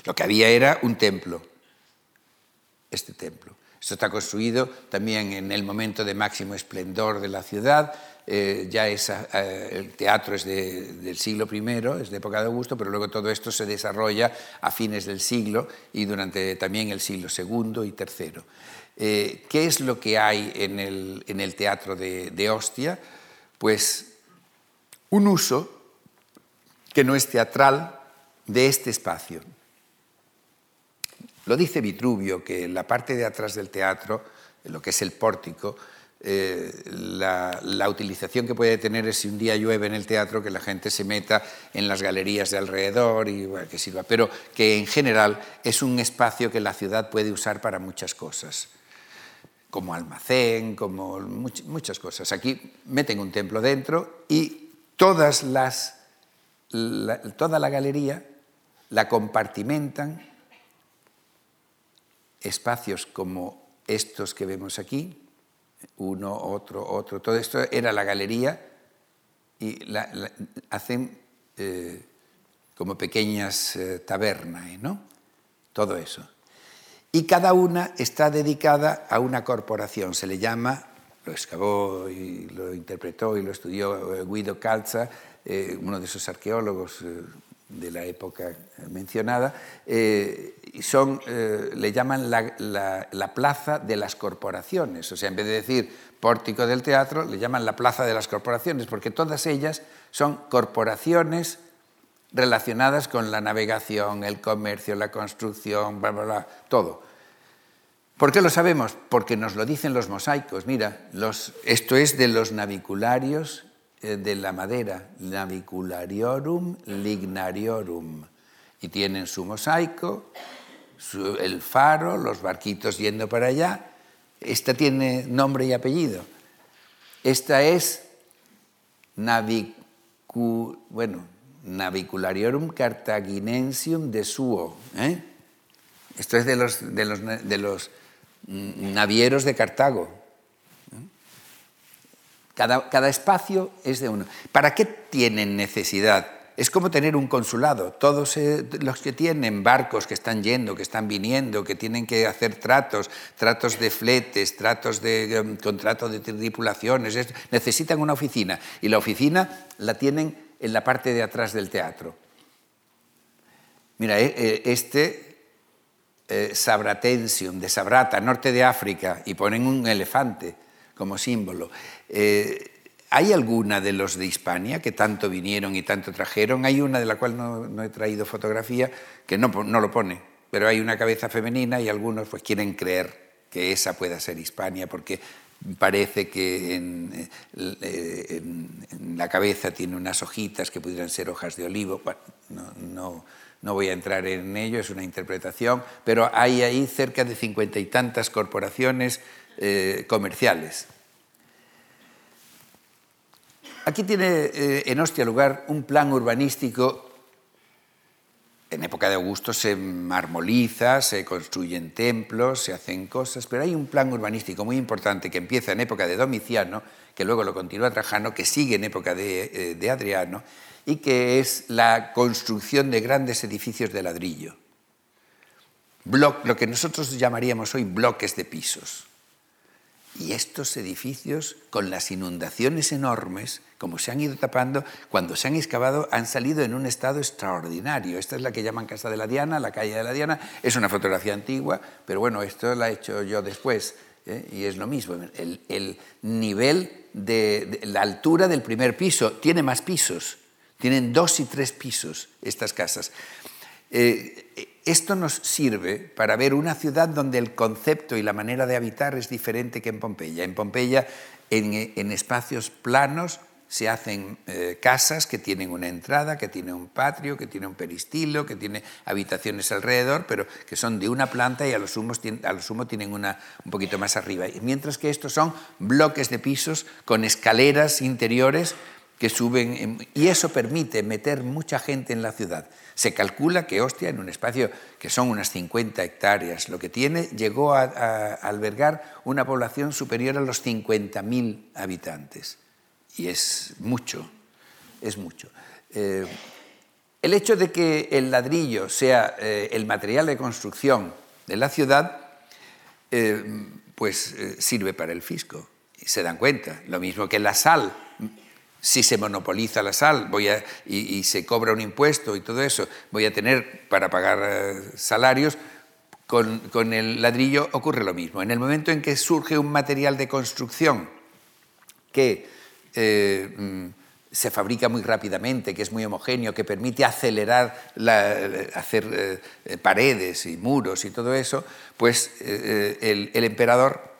[SPEAKER 2] Lo que había era un templo, este templo. Esto está construido también en el momento de máximo esplendor de la ciudad, eh, ya es, eh, el teatro es del siglo I, es de época de Augusto, pero luego todo esto se desarrolla a fines del siglo y durante también el siglo II y III. Eh, ¿Qué es lo que hay en el, teatro de, de Ostia? Pues un uso que no es teatral de este espacio. Lo dice Vitruvio, que en la parte de atrás del teatro, lo que es el pórtico, la, utilización que puede tener es si un día llueve en el teatro, que la gente se meta en las galerías de alrededor y que sirva, pero que en general es un espacio que la ciudad puede usar para muchas cosas, como almacén, como muchas cosas. Aquí meten un templo dentro y todas las, toda la galería la compartimentan espacios como estos que vemos aquí, uno, otro, otro, todo esto era la galería y hacen eh, como pequeñas eh, tabernas, ¿no? Todo eso. Y cada una está dedicada a una corporación, se le llama, lo excavó lo interpretó y lo estudió eh, Guido Calza, uno de esos arqueólogos de la época mencionada, eh, son, eh, le llaman la, plaza de las corporaciones. O sea, en vez de decir pórtico del teatro, le llaman la plaza de las corporaciones, porque todas ellas son corporaciones relacionadas con la navegación, el comercio, la construcción, bla, bla, bla, todo. ¿Por qué lo sabemos? Porque nos lo dicen los mosaicos. Mira, los, esto es de los navicularios de la madera, naviculariorum lignariorum, y tienen su mosaico, el faro, los barquitos yendo para allá. Esta tiene nombre y apellido. Esta es navicu, bueno, naviculariorum cartaginensium de suo. ¿eh? Esto es de los, de los, de los navieros de Cartago. Cada, espacio es de uno. ¿Para qué tienen necesidad? Es como tener un consulado. Todos eh, los que tienen barcos que están yendo, que están viniendo, que tienen que hacer tratos, tratos de fletes, tratos de um, contratos de tripulaciones, necesitan una oficina. Y la oficina la tienen en la parte de atrás del teatro. Mira, eh, eh, este Sabratensium de Sabrata, norte de África, y ponen un elefante como símbolo. Eh, ¿Hay alguna de los de Hispania que tanto vinieron y tanto trajeron? Hay una de la cual no, he traído fotografía que no, no, lo pone, pero hay una cabeza femenina y algunos pues quieren creer que esa pueda ser Hispania porque parece que en, eh, la cabeza tiene unas hojitas que pudieran ser hojas de olivo. no, no, voy a entrar en ello, es una interpretación, pero hay ahí cerca de cincuenta y tantas corporaciones eh, comerciales. Aquí tiene eh, en Ostia lugar un plan urbanístico. En época de Augusto se marmoliza, se construyen templos, se hacen cosas, pero hay un plan urbanístico muy importante que empieza en época de Domiciano, que luego lo continúa Trajano, que sigue en época de, eh, Adriano, y que es la construcción de grandes edificios de ladrillo. lo que nosotros llamaríamos hoy bloques de pisos. Y estos edificios, con las inundaciones enormes, como se han ido tapando, cuando se han excavado han salido en un estado extraordinario. Esta es la que llaman Casa de la Diana, la calle de la Diana. Es una fotografía antigua, pero bueno, esto la he hecho yo después. ¿eh? Y es lo mismo. El, nivel de, la altura del primer piso tiene más pisos. Tienen dos y tres pisos estas casas. Eh, esto nos sirve para ver una ciudad donde el concepto y la manera de habitar es diferente que en Pompeya. En Pompeya, en, espacios planos, se hacen eh, casas que tienen una entrada, que tienen un patio, que tienen un peristilo, que tienen habitaciones alrededor, pero que son de una planta y a lo sumo, a lo sumo tienen una un poquito más arriba. Mientras que estos son bloques de pisos con escaleras interiores que suben, y eso permite meter mucha gente en la ciudad. Se calcula que Ostia, en un espacio que son unas 50 hectáreas, lo que tiene, llegó a, albergar una población superior a los 50.000 habitantes. Y es mucho, es mucho. Eh, el hecho de que el ladrillo sea eh, el material de construcción de la ciudad, eh, pues sirve para el fisco. se dan cuenta. Lo mismo que la sal si se monopoliza la sal voy y, se cobra un impuesto y todo eso, voy a tener para pagar eh, salarios, con, el ladrillo ocurre lo mismo. En el momento en que surge un material de construcción que eh, mm, se fabrica muy rápidamente, que es muy homogéneo, que permite acelerar, hacer eh, paredes y muros y todo eso, pues el, emperador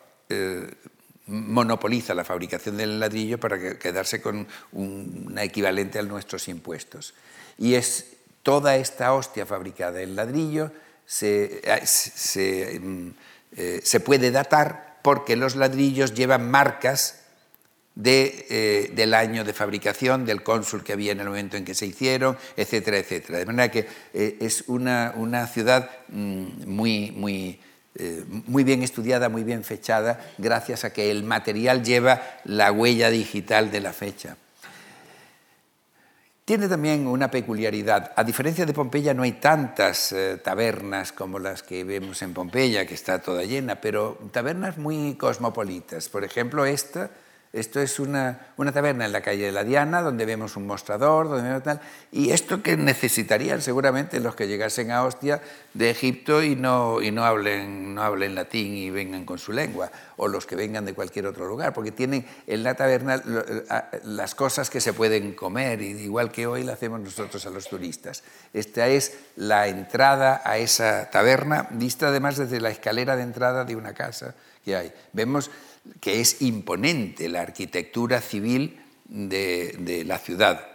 [SPEAKER 2] monopoliza la fabricación del ladrillo para quedarse con una equivalente a nuestros impuestos. Y es toda esta hostia fabricada en ladrillo se, eh, mm, eh, se, puede datar porque los ladrillos llevan marcas de, eh, del año de fabricación, del cónsul que había en el momento en que se hicieron, etcétera, etcétera. De manera que es una, una ciudad mm, muy, muy, muy bien estudiada, muy bien fechada, gracias a que el material lleva la huella digital de la fecha. Tiene también una peculiaridad. A diferencia de Pompeya no hay tantas eh, tabernas como las que vemos en Pompeya, que está toda llena, pero tabernas muy cosmopolitas. Por ejemplo, esta esto es una, una, taberna en la calle de la Diana, donde vemos un mostrador, donde vemos tal, y esto que necesitarían seguramente los que llegasen a Ostia de Egipto y no, y no, hablen, no hablen latín y vengan con su lengua, o los que vengan de cualquier otro lugar, porque tienen en la taberna las cosas que se pueden comer, igual que hoy lo hacemos nosotros a los turistas. Esta es la entrada a esa taberna, vista además desde la escalera de entrada de una casa que hay. Vemos que es imponente la arquitectura civil de, la ciudad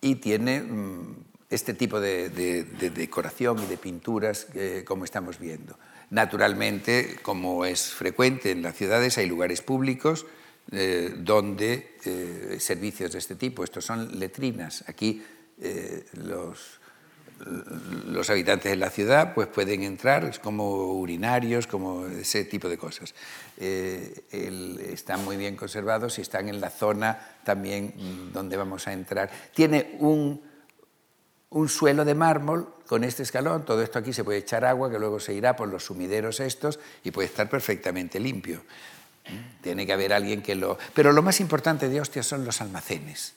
[SPEAKER 2] y tiene mm, este tipo de, decoración y de pinturas eh, como estamos viendo. Naturalmente, como es frecuente en las ciudades, hay lugares públicos eh, donde eh, servicios de este tipo, estos son letrinas. Aquí los, los habitantes de la ciudad pues pueden entrar, como urinarios, como ese tipo de cosas. Eh, están muy bien conservados y están en la zona también mm, donde vamos a entrar. Tiene un, un suelo de mármol con este escalón, todo esto aquí se puede echar agua que luego se irá por los sumideros estos y puede estar perfectamente limpio. Tiene que haber alguien que lo... Pero lo más importante de Ostia son los almacenes.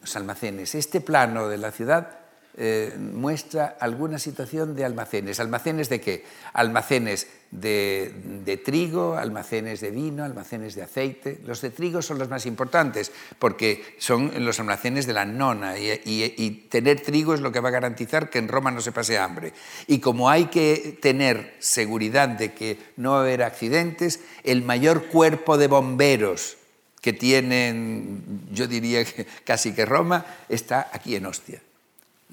[SPEAKER 2] Los almacenes. Este plano de la ciudad eh, muestra alguna situación de almacenes. ¿Almacenes de qué? Almacenes de, trigo, almacenes de vino, almacenes de aceite. Los de trigo son los más importantes porque son los almacenes de la nona y, tener trigo es lo que va a garantizar que en Roma no se pase hambre. Y como hay que tener seguridad de que no va a haber accidentes, el mayor cuerpo de bomberos que tienen, yo diría casi que Roma, está aquí en Ostia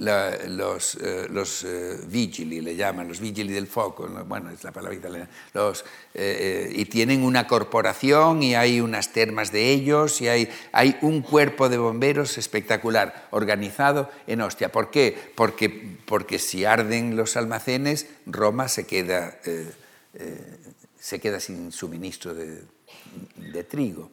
[SPEAKER 2] los, eh, los eh, vigili, le llaman, los vigili del foco, bueno, es la palabra italiana, eh, y tienen una corporación y hay unas termas de ellos y hay, hay un cuerpo de bomberos espectacular, organizado en Ostia. ¿Por qué? Porque, porque si arden los almacenes, Roma se queda, se queda sin suministro de, de trigo.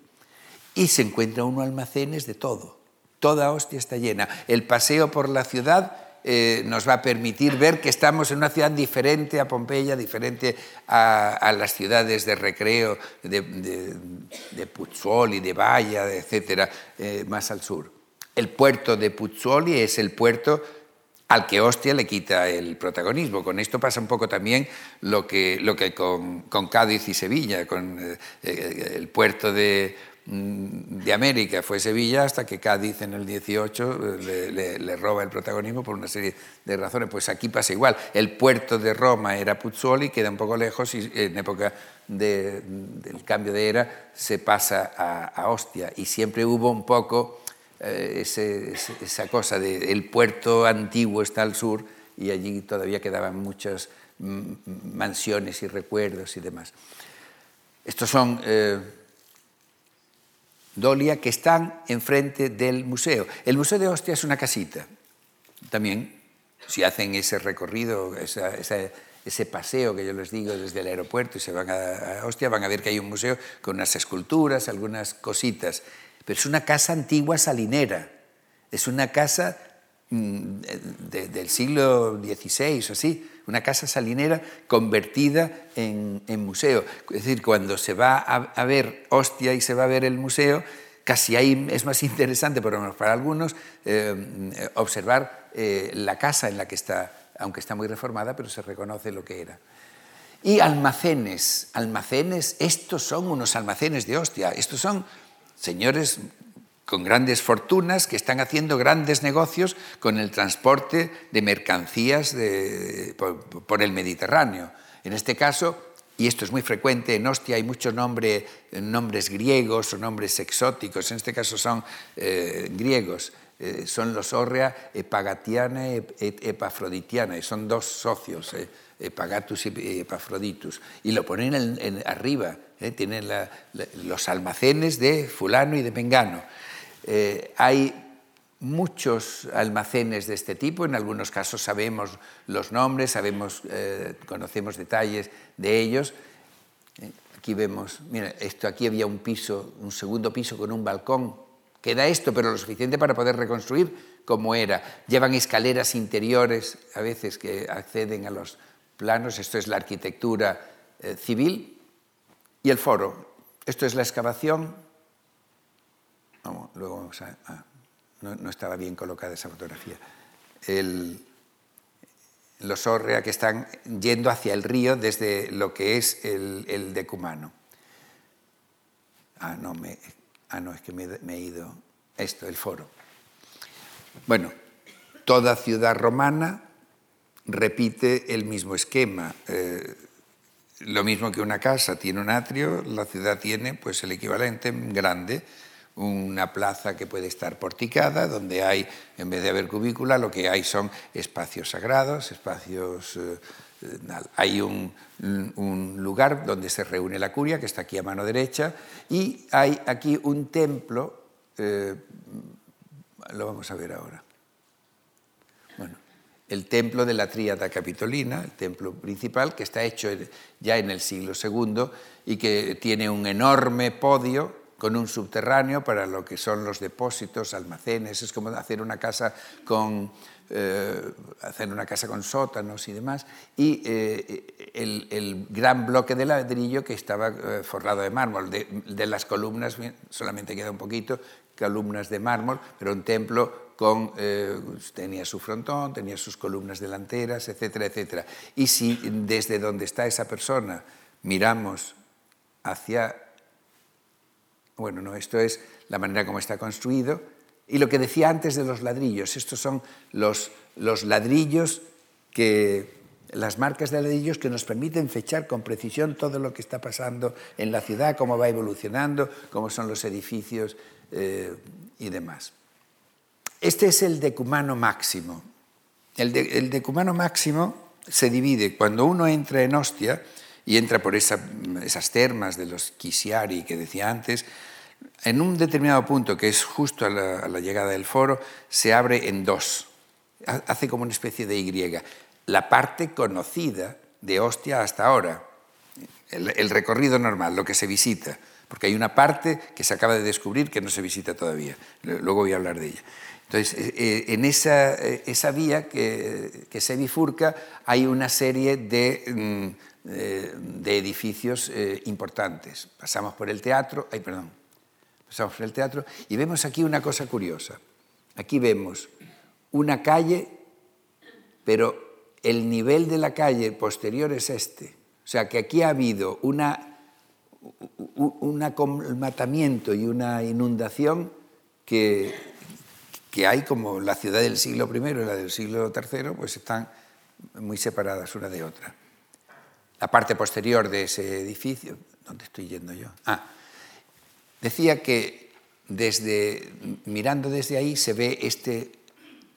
[SPEAKER 2] Y se encuentra uno almacenes de todo Toda Ostia está llena. El paseo por la ciudad eh, nos va a permitir ver que estamos en una ciudad diferente a Pompeya, diferente a, las ciudades de recreo de, de, de Puzzoli, de Valla, etcétera, eh, más al sur. El puerto de Puzzoli es el puerto al que Ostia le quita el protagonismo. Con esto pasa un poco también lo que, lo que con, Cádiz y Sevilla, con eh, el puerto de, de América fue Sevilla hasta que Cádiz en el 18 eh, le, roba el protagonismo por una serie de razones. Pues aquí pasa igual. El puerto de Roma era Puzzoli, queda un poco lejos y en época del cambio de era se pasa a, Ostia. Y siempre hubo un poco eh, esa cosa de el puerto antiguo está al sur y allí todavía quedaban muchas mm, mansiones y recuerdos y demás. Estos son... Eh, Dolia que están enfrente del museo. El Museo de Ostia es una casita. También, si hacen ese recorrido, ese paseo que yo les digo desde el aeropuerto y se van a, Ostia, van a ver que hay un museo con unas esculturas, algunas cositas. Pero es una casa antigua salinera. Es una casa del siglo XVI o así, una casa salinera convertida en, museo. Es decir, cuando se va a, ver Ostia y se va a ver el museo, casi ahí es más interesante, por lo menos para algunos, eh, observar eh, la casa en la que está, aunque está muy reformada, pero se reconoce lo que era. Y almacenes, almacenes, estos son unos almacenes de Ostia, estos son señores con grandes fortunas que están haciendo grandes negocios con el transporte de mercancías por, el Mediterráneo. En este caso, y esto es muy frecuente, en Ostia hay muchos nombre, nombres griegos o nombres exóticos, en este caso son eh, griegos, eh, son los Orrea Epagatiana y Epafroditiana, y son dos socios, eh, Epagatus y Epafroditus, y lo ponen en, arriba, tienen los almacenes de fulano y de mengano. Hay muchos almacenes de este tipo, en algunos casos sabemos los nombres, sabemos, eh, conocemos detalles de ellos. Eh, aquí vemos, mira, esto aquí había un piso, un segundo piso con un balcón. Queda esto, pero lo suficiente para poder reconstruir como era. Llevan escaleras interiores, a veces que acceden a los planos. Esto es la arquitectura eh, civil y el foro. Esto es la excavación. Luego no, estaba bien colocada esa fotografía. los Orrea que están yendo hacia el río desde lo que es el, decumano. Ah no, me, ah, no, es que me, he ido. Esto, el foro. Bueno, toda ciudad romana repite el mismo esquema. Eh, lo mismo que una casa tiene un atrio, la ciudad tiene pues el equivalente grande una plaza que puede estar porticada, donde hay, en vez de haber cubícula, lo que hay son espacios sagrados, espacios... Eh, hay un, lugar donde se reúne la curia, que está aquí a mano derecha, y hay aquí un templo, eh, lo vamos a ver ahora. Bueno, el templo de la Tríada Capitolina, el templo principal, que está hecho ya en el siglo II y que tiene un enorme podio con un subterráneo para lo que son los depósitos, almacenes, es como hacer una casa con, eh, hacer una casa con sótanos y demás, y eh, el, gran bloque de ladrillo que estaba eh, forrado de mármol. De, las columnas solamente queda un poquito, columnas de mármol, pero un templo con, tenía su frontón, tenía sus columnas delanteras, etcétera, etcétera. Y si desde donde está esa persona miramos hacia bueno, no, esto es la manera como está construido. Y lo que decía antes de los ladrillos, estos son los, los ladrillos que, las marcas de ladrillos que nos permiten fechar con precisión todo lo que está pasando en la ciudad, cómo va evolucionando, cómo son los edificios eh, y demás. Este es el decumano máximo. El, el, decumano máximo se divide cuando uno entra en Ostia y entra por esas termas de los Kisiari que decía antes, en un determinado punto, que es justo a la, llegada del foro, se abre en dos. Hace como una especie de Y. La parte conocida de Ostia hasta ahora, el, recorrido normal, lo que se visita, porque hay una parte que se acaba de descubrir que no se visita todavía. Luego voy a hablar de ella. Entonces, eh, eh, en esa, eh, esa vía que, que, se bifurca hay una serie de, mm, de edificios importantes. Pasamos por el teatro, ay, perdón, Pasamos por el teatro y vemos aquí una cosa curiosa. Aquí vemos una calle, pero el nivel de la calle posterior es este. O sea que aquí ha habido una, un acolmatamiento y una inundación que, que hay como la ciudad del siglo I y la del siglo III, pues están muy separadas una de otra. La parte posterior de ese edificio, ¿dónde estoy yendo yo? Ah, Decía que desde, mirando desde ahí se ve este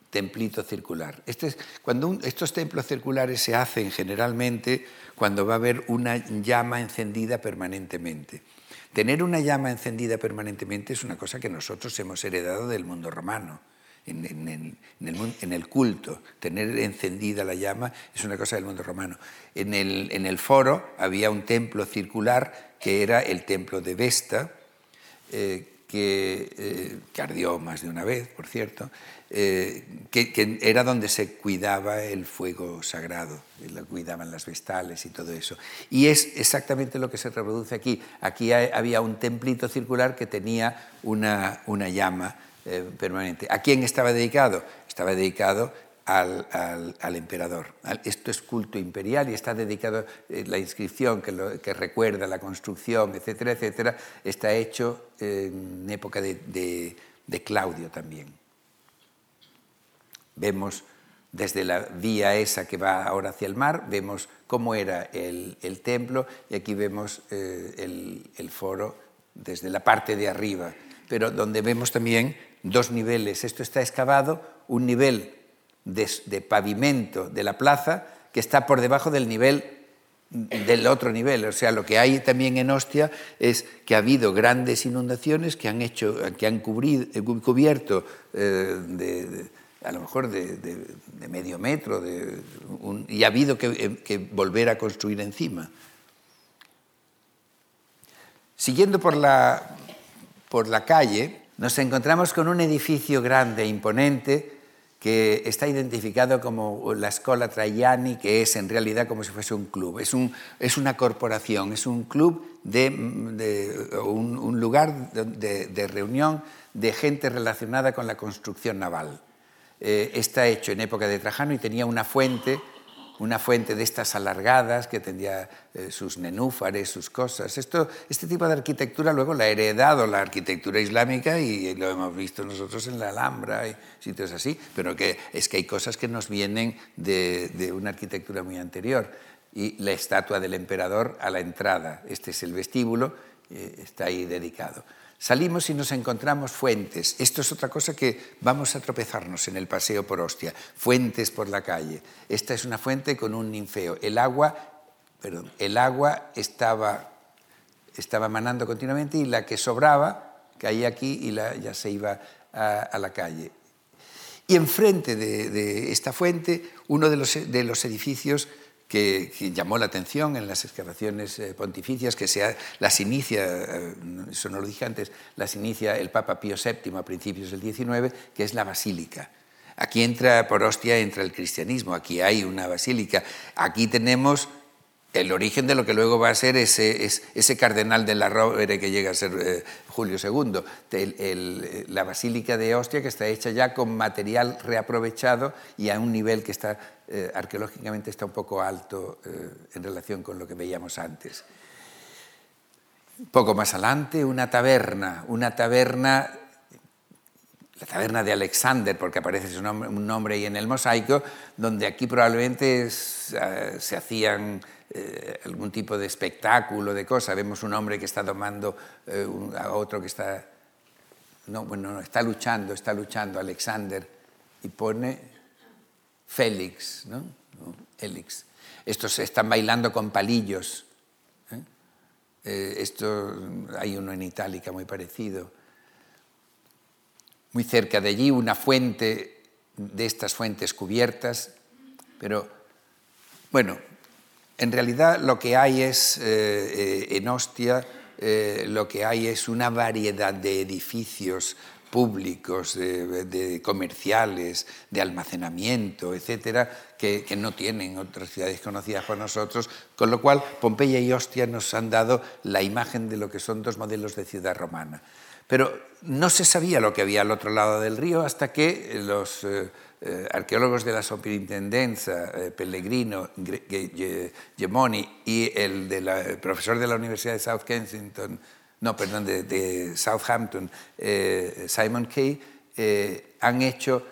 [SPEAKER 2] templito circular. Este estos templos circulares se hacen generalmente cuando va a haber una llama encendida permanentemente. Tener una llama encendida permanentemente es una cosa que nosotros hemos heredado del mundo romano. En, el, culto, tener encendida la llama es una cosa del mundo romano. En el foro había un templo circular que era el templo de Vesta, eh, eh, que, ardió más de una vez, por cierto, eh, que, era donde se cuidaba el fuego sagrado, lo cuidaban las vestales y todo eso. Y es exactamente lo que se reproduce aquí. Aquí había un templito circular que tenía una, una llama permanente. ¿A quién estaba dedicado? Estaba dedicado al, emperador. Esto es culto imperial y está dedicado, eh, la inscripción que, recuerda la construcción, etcétera, etcétera, está hecho en época de, Claudio también. Vemos desde la vía esa que va ahora hacia el mar, vemos cómo era el, templo y aquí vemos eh, el, foro desde la parte de arriba, pero donde vemos también dos niveles. Esto está excavado, un nivel de, pavimento de la plaza que está por debajo del nivel del otro nivel. O sea, lo que hay también en Ostia es que ha habido grandes inundaciones que han, hecho, que han cubierto eh, a lo mejor de, medio metro, y ha habido eh, que, volver a construir encima. Siguiendo por la, por la calle, nos encontramos con un edificio grande, e imponente, que está identificado como la Escola Traiani, que es en realidad como si fuese un club. Es, un, es una corporación, es un club, de, un, un, lugar de reunión de gente relacionada con la construcción naval. Eh, está hecho en época de Trajano y tenía una fuente, una fuente de estas alargadas que tenía eh, sus nenúfares, sus cosas. Esto, este tipo de arquitectura luego la ha heredado la arquitectura islámica y lo hemos visto nosotros en la Alhambra y sitios así, pero que es que hay cosas que nos vienen de, de una arquitectura muy anterior. Y la estatua del emperador a la entrada, este es el vestíbulo, eh, está ahí dedicado. Salimos y nos encontramos fuentes. Esto es otra cosa que vamos a tropezarnos en el paseo por Ostia. Fuentes por la calle. Esta es una fuente con un ninfeo. El agua, perdón, el agua estaba, estaba manando continuamente y la que sobraba caía aquí y la, ya se iba a, la calle. Y enfrente de, de, esta fuente, uno de los, de los edificios que, llamó la atención en las excavaciones eh, pontificias, que se las inicia, eh, eso no lo dije antes, las inicia el Papa Pío VII a principios del XIX, que es la basílica. Aquí entra, por hostia, entra el cristianismo, aquí hay una basílica, aquí tenemos el origen de lo que luego va a ser ese, ese cardenal de la Rovere que llega a ser eh, Julio II, la Basílica de Ostia que está hecha ya con material reaprovechado y a un nivel que está eh, arqueológicamente está un poco alto eh, en relación con lo que veíamos antes. Poco más adelante, una taberna, una taberna la taberna de Alexander, porque aparece un nombre ahí en el mosaico, donde aquí probablemente se hacían eh, algún tipo de espectáculo, de cosa. Vemos un hombre que está domando eh, a otro que está... No, bueno, no, está luchando, está luchando Alexander y pone Félix, ¿no? Elix. Estos están bailando con palillos. ¿eh? esto, hay uno en Itálica muy parecido. Muy cerca de allí una fuente de estas fuentes cubiertas, pero bueno, en realidad lo que hay es, eh, eh, en Ostia, eh, lo que hay es una variedad de edificios públicos, de, comerciales, de almacenamiento, etcétera, que, no tienen otras ciudades conocidas por nosotros, con lo cual Pompeya y Ostia nos han dado la imagen de lo que son dos modelos de ciudad romana. Pero no se sabía lo que había al otro lado del río hasta que los arqueólogos de la Superintendencia, eh, Pellegrino, Gemoni y el, profesor de la Universidad de South Kensington, no, perdón, de, Southampton, eh, Simon Kay, han hecho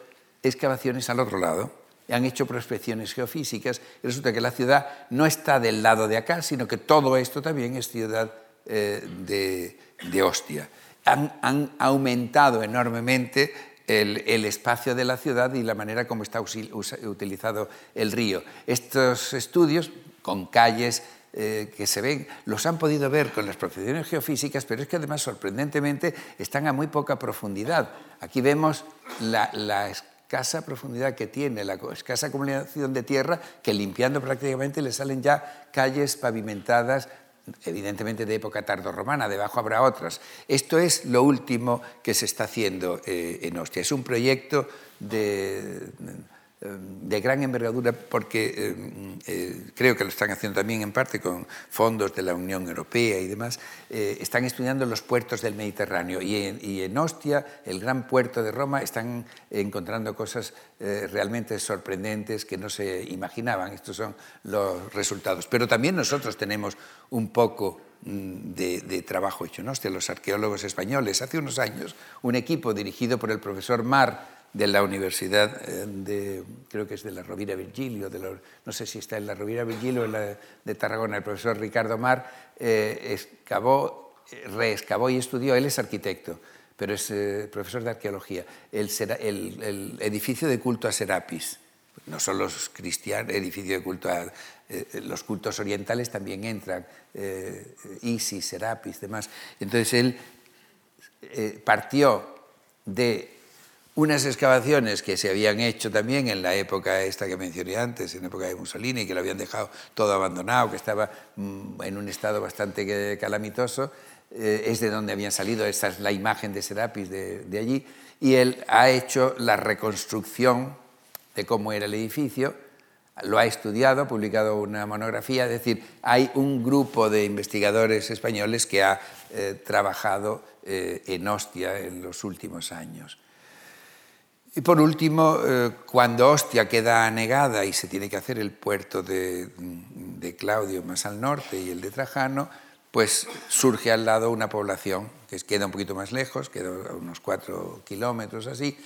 [SPEAKER 2] excavaciones al otro lado, han hecho prospecciones geofísicas y resulta que la ciudad no está del lado de acá, sino que todo esto también es ciudad de, Ostia. Han, han, aumentado enormemente el, espacio de la ciudad y la manera como está utilizado el río. Estos estudios, con calles eh, que se ven, los han podido ver con las profesiones geofísicas, pero es que además, sorprendentemente, están a muy poca profundidad. Aquí vemos la, la escasa profundidad que tiene, la escasa acumulación de tierra, que limpiando prácticamente le salen ya calles pavimentadas evidentemente de época tardorromana, debajo habrá otras. Esto es lo último que se está haciendo eh, en Ostia. Es un proyecto de de gran envergadura porque eh, eh, creo que lo están haciendo también en parte con fondos de la Unión Europea y demás, eh, están estudiando los puertos del Mediterráneo y en, Ostia, el gran puerto de Roma, están encontrando cosas realmente sorprendentes que no se imaginaban. Estos son los resultados. Pero también nosotros tenemos un poco mm, de, trabajo hecho, ¿no? los arqueólogos españoles. Hace unos años, un equipo dirigido por el profesor Mar de la Universidad eh, de, creo que es de la Rovira Virgilio, de no sé si está en la Rovira Virgilio o en la de Tarragona, el profesor Ricardo Mar, eh, excavó, reexcavó y estudió, él es arquitecto, pero es eh, profesor de arqueología, el, el, edificio de culto a Serapis. No son los cristianos, edificio de culto a los cultos orientales también entran, Isis, Serapis, demás. Entonces él partió de unas excavaciones que se habían hecho también en la época esta que mencioné antes, en la época de Mussolini, que lo habían dejado todo abandonado, que estaba mm, en un estado bastante calamitoso, eh, es de donde habían salido, esta es la imagen de Serapis de, de allí, y él ha hecho la reconstrucción de cómo era el edificio, lo ha estudiado, ha publicado una monografía, es decir, hay un grupo de investigadores españoles que ha eh, trabajado eh, en Ostia en los últimos años. Y por último, eh, cuando Ostia queda anegada y se tiene que hacer el puerto de, Claudio más al norte y el de Trajano, pues surge al lado una población que queda un poquito más lejos, queda a unos cuatro kilómetros así,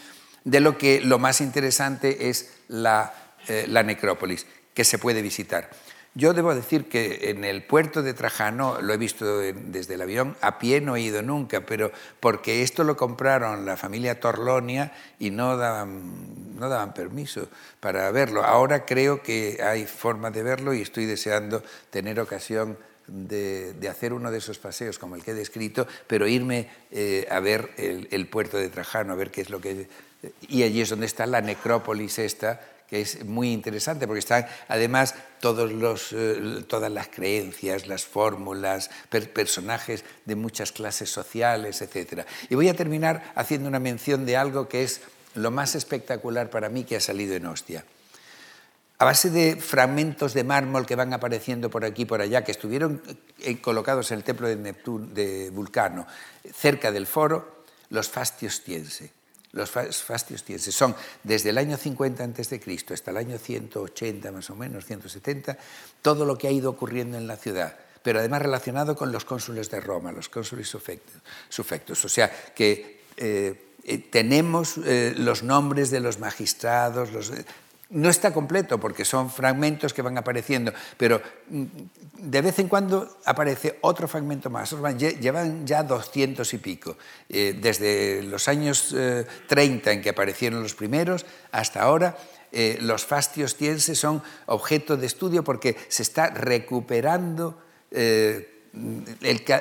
[SPEAKER 2] de lo que lo más interesante es la, eh, la necrópolis, que se puede visitar. Yo debo decir que en el puerto de Trajano lo he visto desde el avión, a pie no he ido nunca, pero porque esto lo compraron la familia Torlonia y no daban, permiso para verlo. Ahora creo que hay forma de verlo y estoy deseando tener ocasión de, hacer uno de esos paseos como el que he descrito, pero irme eh, a ver el, el, puerto de Trajano, a ver qué es lo que... Y allí es donde está la necrópolis esta, que es muy interesante porque están además todos los, eh, todas las creencias, las fórmulas, personajes de muchas clases sociales, etc. Y voy a terminar haciendo una mención de algo que es lo más espectacular para mí que ha salido en Ostia. A base de fragmentos de mármol que van apareciendo por aquí y por allá, que estuvieron eh, colocados en el templo de, Neptuno, de Vulcano, cerca del foro, los fastios tiense los fastios son desde el año 50 a.C. hasta el año 180 más o menos, 170, todo lo que ha ido ocurriendo en la ciudad, pero además relacionado con los cónsules de Roma, los cónsules sufectos. O sea que eh, eh, tenemos eh, los nombres de los magistrados, los, no está completo porque son fragmentos que van apareciendo, pero mm, de vez en cuando aparece otro fragmento más. Llevan ya doscientos y pico. Eh, desde los años 30 eh, en que aparecieron los primeros hasta ahora, eh, los fastios tienses son objeto de estudio porque se está recuperando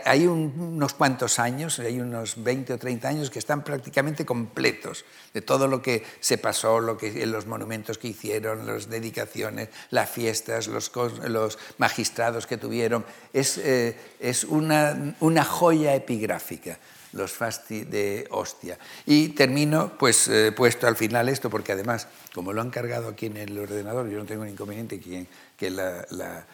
[SPEAKER 2] hay unos cuantos años, hay unos 20 o 30 años que están prácticamente completos de todo lo que se pasó, lo que, los monumentos que hicieron, las dedicaciones, las fiestas, los, magistrados que tuvieron. Es, eh, es una, una, joya epigráfica los fasti de Ostia. Y termino, pues, eh, puesto al final esto, porque además, como lo han cargado aquí en el ordenador, yo no tengo inconveniente que, que la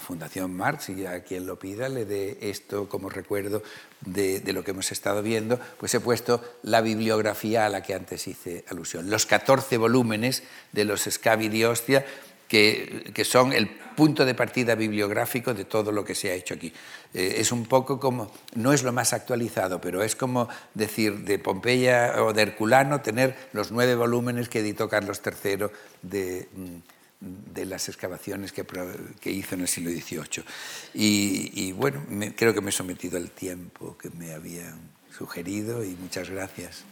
[SPEAKER 2] Fundación Marx y a quien lo pida le dé esto como recuerdo de, lo que hemos estado viendo, pues he puesto la bibliografía a la que antes hice alusión. Los 14 volúmenes de los Scavi di Ostia, que, que, son el punto de partida bibliográfico de todo lo que se ha hecho aquí. Eh, es un poco como, no es lo más actualizado, pero es como decir de Pompeya o de Herculano tener los nueve volúmenes que editó Carlos III de mm, de las excavaciones que, hizo en el siglo XVIII. Y, bueno, creo que me he sometido al tiempo que me habían sugerido y muchas gracias.